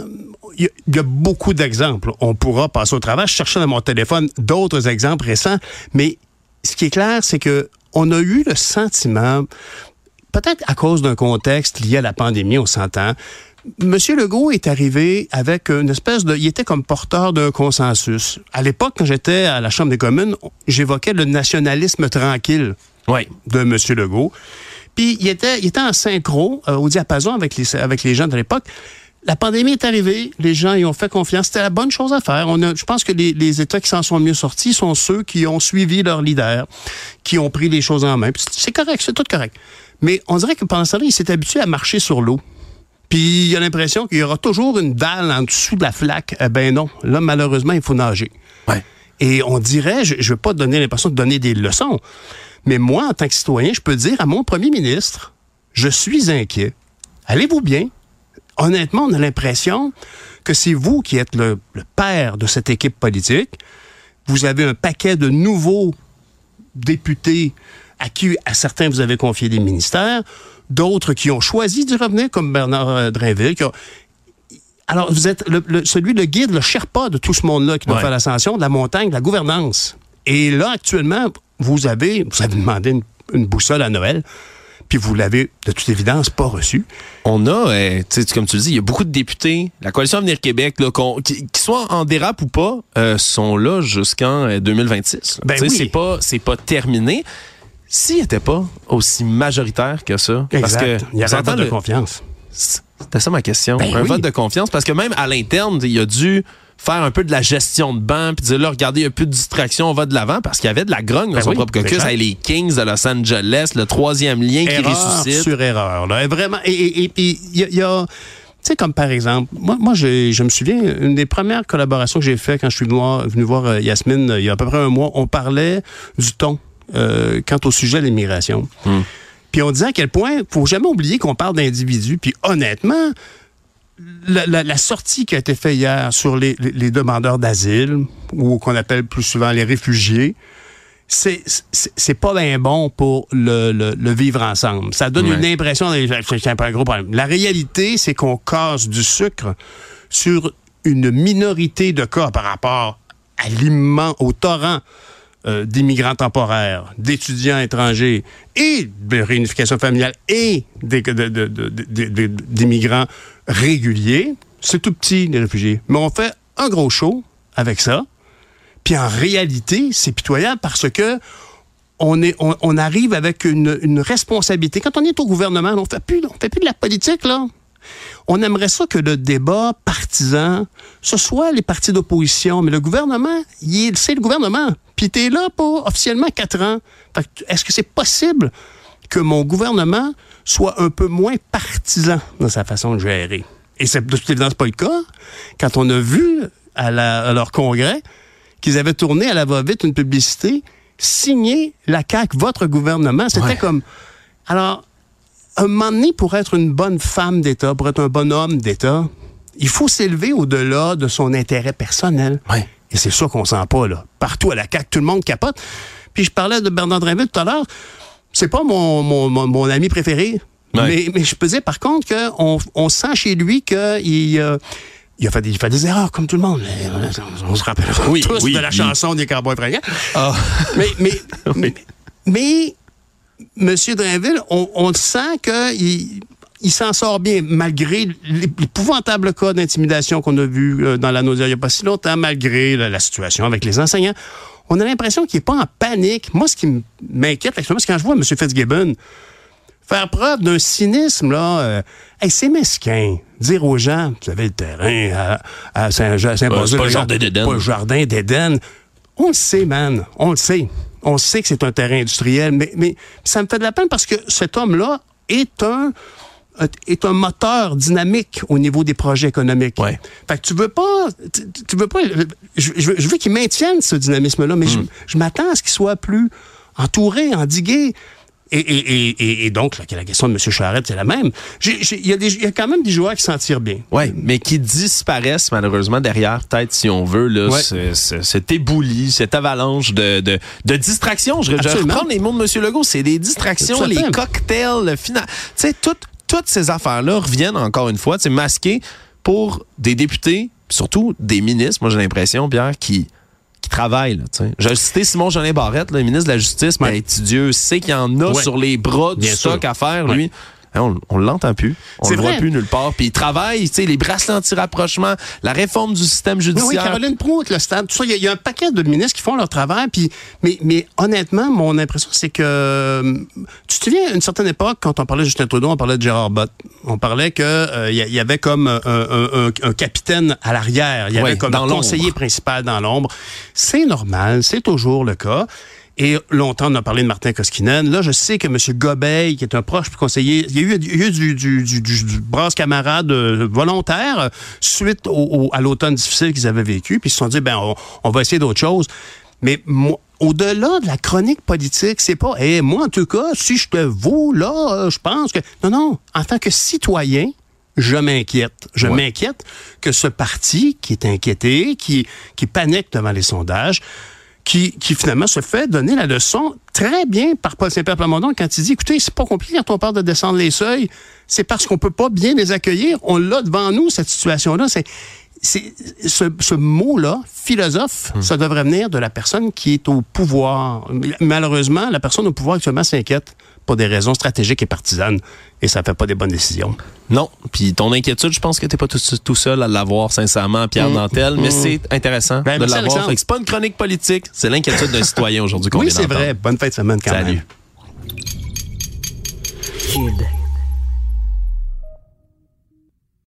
il y, a- il y a beaucoup d'exemples. On pourra passer au travail. Je cherchais dans mon téléphone d'autres exemples récents. Mais ce qui est clair, c'est que on a eu le sentiment, peut-être à cause d'un contexte lié à la pandémie, on s'entend, Monsieur Legault est arrivé avec une espèce de... Il était comme porteur d'un consensus. À l'époque, quand j'étais à la Chambre des communes, j'évoquais le nationalisme tranquille de M. Legault. Puis il était, il était en synchro, euh, au diapason avec les, avec les gens de l'époque. La pandémie est arrivée, les gens y ont fait confiance. C'était la bonne chose à faire. On a, je pense que les, les États qui s'en sont mieux sortis sont ceux qui ont suivi leur leader, qui ont pris les choses en main. C'est correct, c'est tout correct. Mais on dirait que pendant ce temps-là, il s'est habitué à marcher sur l'eau. Puis il a l'impression qu'il y aura toujours une dalle en dessous de la flaque. Eh ben non. Là, malheureusement, il faut nager. Ouais. Et on dirait, je ne veux pas donner l'impression de donner des leçons, mais moi, en tant que citoyen, je peux dire à mon premier ministre, je suis inquiet. Allez-vous bien? Honnêtement, on a l'impression que c'est vous qui êtes le, le père de cette équipe politique. Vous avez un paquet de nouveaux députés à qui, à certains, vous avez confié des ministères, d'autres qui ont choisi d'y revenir, comme Bernard euh, Drinville, qui a- alors, vous êtes le, le- celui, le guide, le Sherpa de tout ce monde-là qui doit Ouais. faire l'ascension de la montagne, de la gouvernance. Et là, actuellement, vous avez, vous avez demandé une, une boussole à Noël, puis vous l'avez, de toute évidence, pas reçue. On a, euh, comme tu le dis, il y a beaucoup de députés. La coalition Avenir Québec, là, qu'on- qui, en dérape ou pas, euh, sont là jusqu'en euh, 2026. là. Ben oui. C'est pas, c'est pas terminé. S'il n'était pas aussi majoritaire que ça, parce que Il y avait un vote de le- confiance. C'était ça ma question. Ben un oui. vote de confiance, parce que même à l'interne, il a dû faire un peu de la gestion de banc, puis dire là, regardez, il n'y a plus de distraction, on va de l'avant, parce qu'il y avait de la grogne dans Ben son oui, propre caucus. Hey, les Kings de Los Angeles, le troisième lien qui ressuscite. sur erreur. Là. Vraiment. Et, puis, il y a. il y a- tu sais, comme par exemple, moi, je me souviens, une des premières collaborations que j'ai fait quand je suis venu voir, venu voir Yasmine euh, il y a à peu près un mois, on parlait du ton euh, quant au sujet de l'immigration. Puis on disait à quel point, faut jamais oublier qu'on parle d'individus. Puis honnêtement, la, la- la sortie qui a été faite hier sur les, les- les demandeurs d'asile, ou qu'on appelle plus souvent les réfugiés, c'est c'est- pas bien bon pour le, le- le vivre ensemble. Ça donne Ouais. une impression c'est un gros problème. La réalité, c'est qu'on casse du sucre sur une minorité de cas par rapport à l'immense, au torrent euh, d'immigrants temporaires, d'étudiants étrangers et de réunification familiale et d'immigrants réguliers. C'est tout petit, les réfugiés. Mais on fait un gros show avec ça. Puis en réalité, c'est pitoyable parce que on, est, on, arrive avec une, responsabilité. Quand on est au gouvernement, on fait plus, on fait plus de la politique, là. On aimerait ça que le débat partisan, ce soit les partis d'opposition, mais le gouvernement, c'est le gouvernement. Puis t'es là pour officiellement quatre ans. Est-ce que c'est possible que mon gouvernement soit un peu moins partisan dans sa façon de gérer? Et c'est de toute évidence pas le cas. Quand on a vu à, la- à leur congrès qu'ils avaient tourné à la va-vite une publicité signée la CAQ, votre gouvernement, c'était Ouais. comme... Alors, un moment donné, pour être une bonne femme d'État, pour être un bon homme d'État, il faut s'élever au-delà de son intérêt personnel. Ouais. Et c'est ça qu'on sent pas, là. Partout à la CAQ, tout le monde capote. Puis je parlais de Bernard Drinville tout à l'heure. C'est pas mon, mon, mon, mon ami préféré. Ouais. Mais, mais je peux dire, par contre, qu'on on sent chez lui qu'il euh, il a fait, des, il fait des erreurs, comme tout le monde. Euh, on, se rappelle Oui, tous oui, de la oui. chanson des Cowboys fringants. Ah. Mais, mais, mais, mais M. Drainville, on, on le sent qu'il il s'en sort bien, malgré l'épouvantable cas d'intimidation qu'on a vu euh, dans la nausée il n'y a pas si longtemps, malgré la, la situation avec les enseignants. On a l'impression qu'il n'est pas en panique. Moi, ce qui m'inquiète, actuellement, c'est quand je vois M. Fitzgibbon faire preuve d'un cynisme, là. euh, hey, c'est mesquin. Dire aux gens, vous avez le terrain à, à Saint-Jean, Saint-Basile. c'est pas le jardin d'Éden. Pas le jardin d'Éden. On le sait, man. On le sait. On sait que c'est un terrain industriel, mais, mais ça me fait de la peine parce que cet homme-là est un est un moteur dynamique au niveau des projets économiques. Ouais. Fait que tu veux pas, tu, tu veux pas, je, je veux, je veux qu'il maintienne ce dynamisme-là, mais je, je m'attends à ce qu'il soit plus entouré, endigué. Et, et, et, et donc, là, la question de M. Charette, c'est la même. Il y, y, a quand même des joueurs qui s'en tirent bien. Oui, mais qui disparaissent malheureusement derrière, peut-être, si on veut, là, ouais. cet éboulis, cette avalanche de, de, de distractions. Je, je reprends les mots de M. Legault. C'est des distractions, les cocktails, le final. Tu sais, toutes, toutes ces affaires-là reviennent encore une fois, c'est masqué pour des députés, surtout des ministres, moi j'ai l'impression, Pierre, qui qui travaillent. Là, J'ai cité Simon Jolin Barrette, le ministre de la Justice, mais Dieu sait qu'il y en a Ouais. sur les bras du Bien stock sûr. à faire, Ouais. Hein, On, on l'entend plus. On C'est le voit vrai. plus nulle part. Puis il travaille, tu sais, les bracelets anti-rapprochement, la réforme du système Oui, oui, judiciaire. Caroline Proulx, le stade, tout ça. Il y, a- il y a un paquet de ministres qui font leur travail. Puis, mais, mais honnêtement, mon impression, c'est que. Tu te souviens, à une certaine époque, quand on parlait de Justin Trudeau, on parlait de Gérard Bott. On parlait que euh, il y, avait comme un, un- un- un capitaine à l'arrière. Il y avait comme un conseiller principal dans l'ombre. C'est normal, c'est toujours le cas. Et longtemps, on a parlé de Martin Koskinen. Là, je sais que M. Gobeil, qui est un proche conseiller, il y a eu, il y a eu du, du, du, brasse camarade euh, volontaire suite au, au- à l'automne difficile qu'ils avaient vécu. Puis ils se sont dit, ben, on, on va essayer d'autres choses. Mais moi, au-delà de la chronique politique, c'est pas, eh, moi, en tout cas, si je te vaux, là, euh, je pense que. Non, non. En tant que citoyen, je m'inquiète. Je Ouais. m'inquiète que ce parti qui est inquiété, qui, qui panique devant les sondages, qui, qui finalement se fait donner la leçon très bien par Paul Saint-Pierre Plamondon quand il dit, écoutez, c'est pas compliqué quand on parle de descendre les seuils, c'est parce qu'on peut pas bien les accueillir. On l'a devant nous, cette situation-là. C'est, c'est, ce, ce mot-là, philosophe, ça devrait venir de la personne qui est au pouvoir. Malheureusement, la personne au pouvoir actuellement s'inquiète pour des raisons stratégiques et partisanes, et ça fait pas des bonnes décisions. Non. Puis ton inquiétude, je pense que t'es pas tout, tout seul à l'avoir, sincèrement, Pierre Nantel, mais c'est intéressant Mm. Ben, de l'avoir. C'est pas une chronique politique, c'est l'inquiétude d'un citoyen aujourd'hui qu'on Oui, c'est vrai. Bonne fin de semaine quand Salut. même.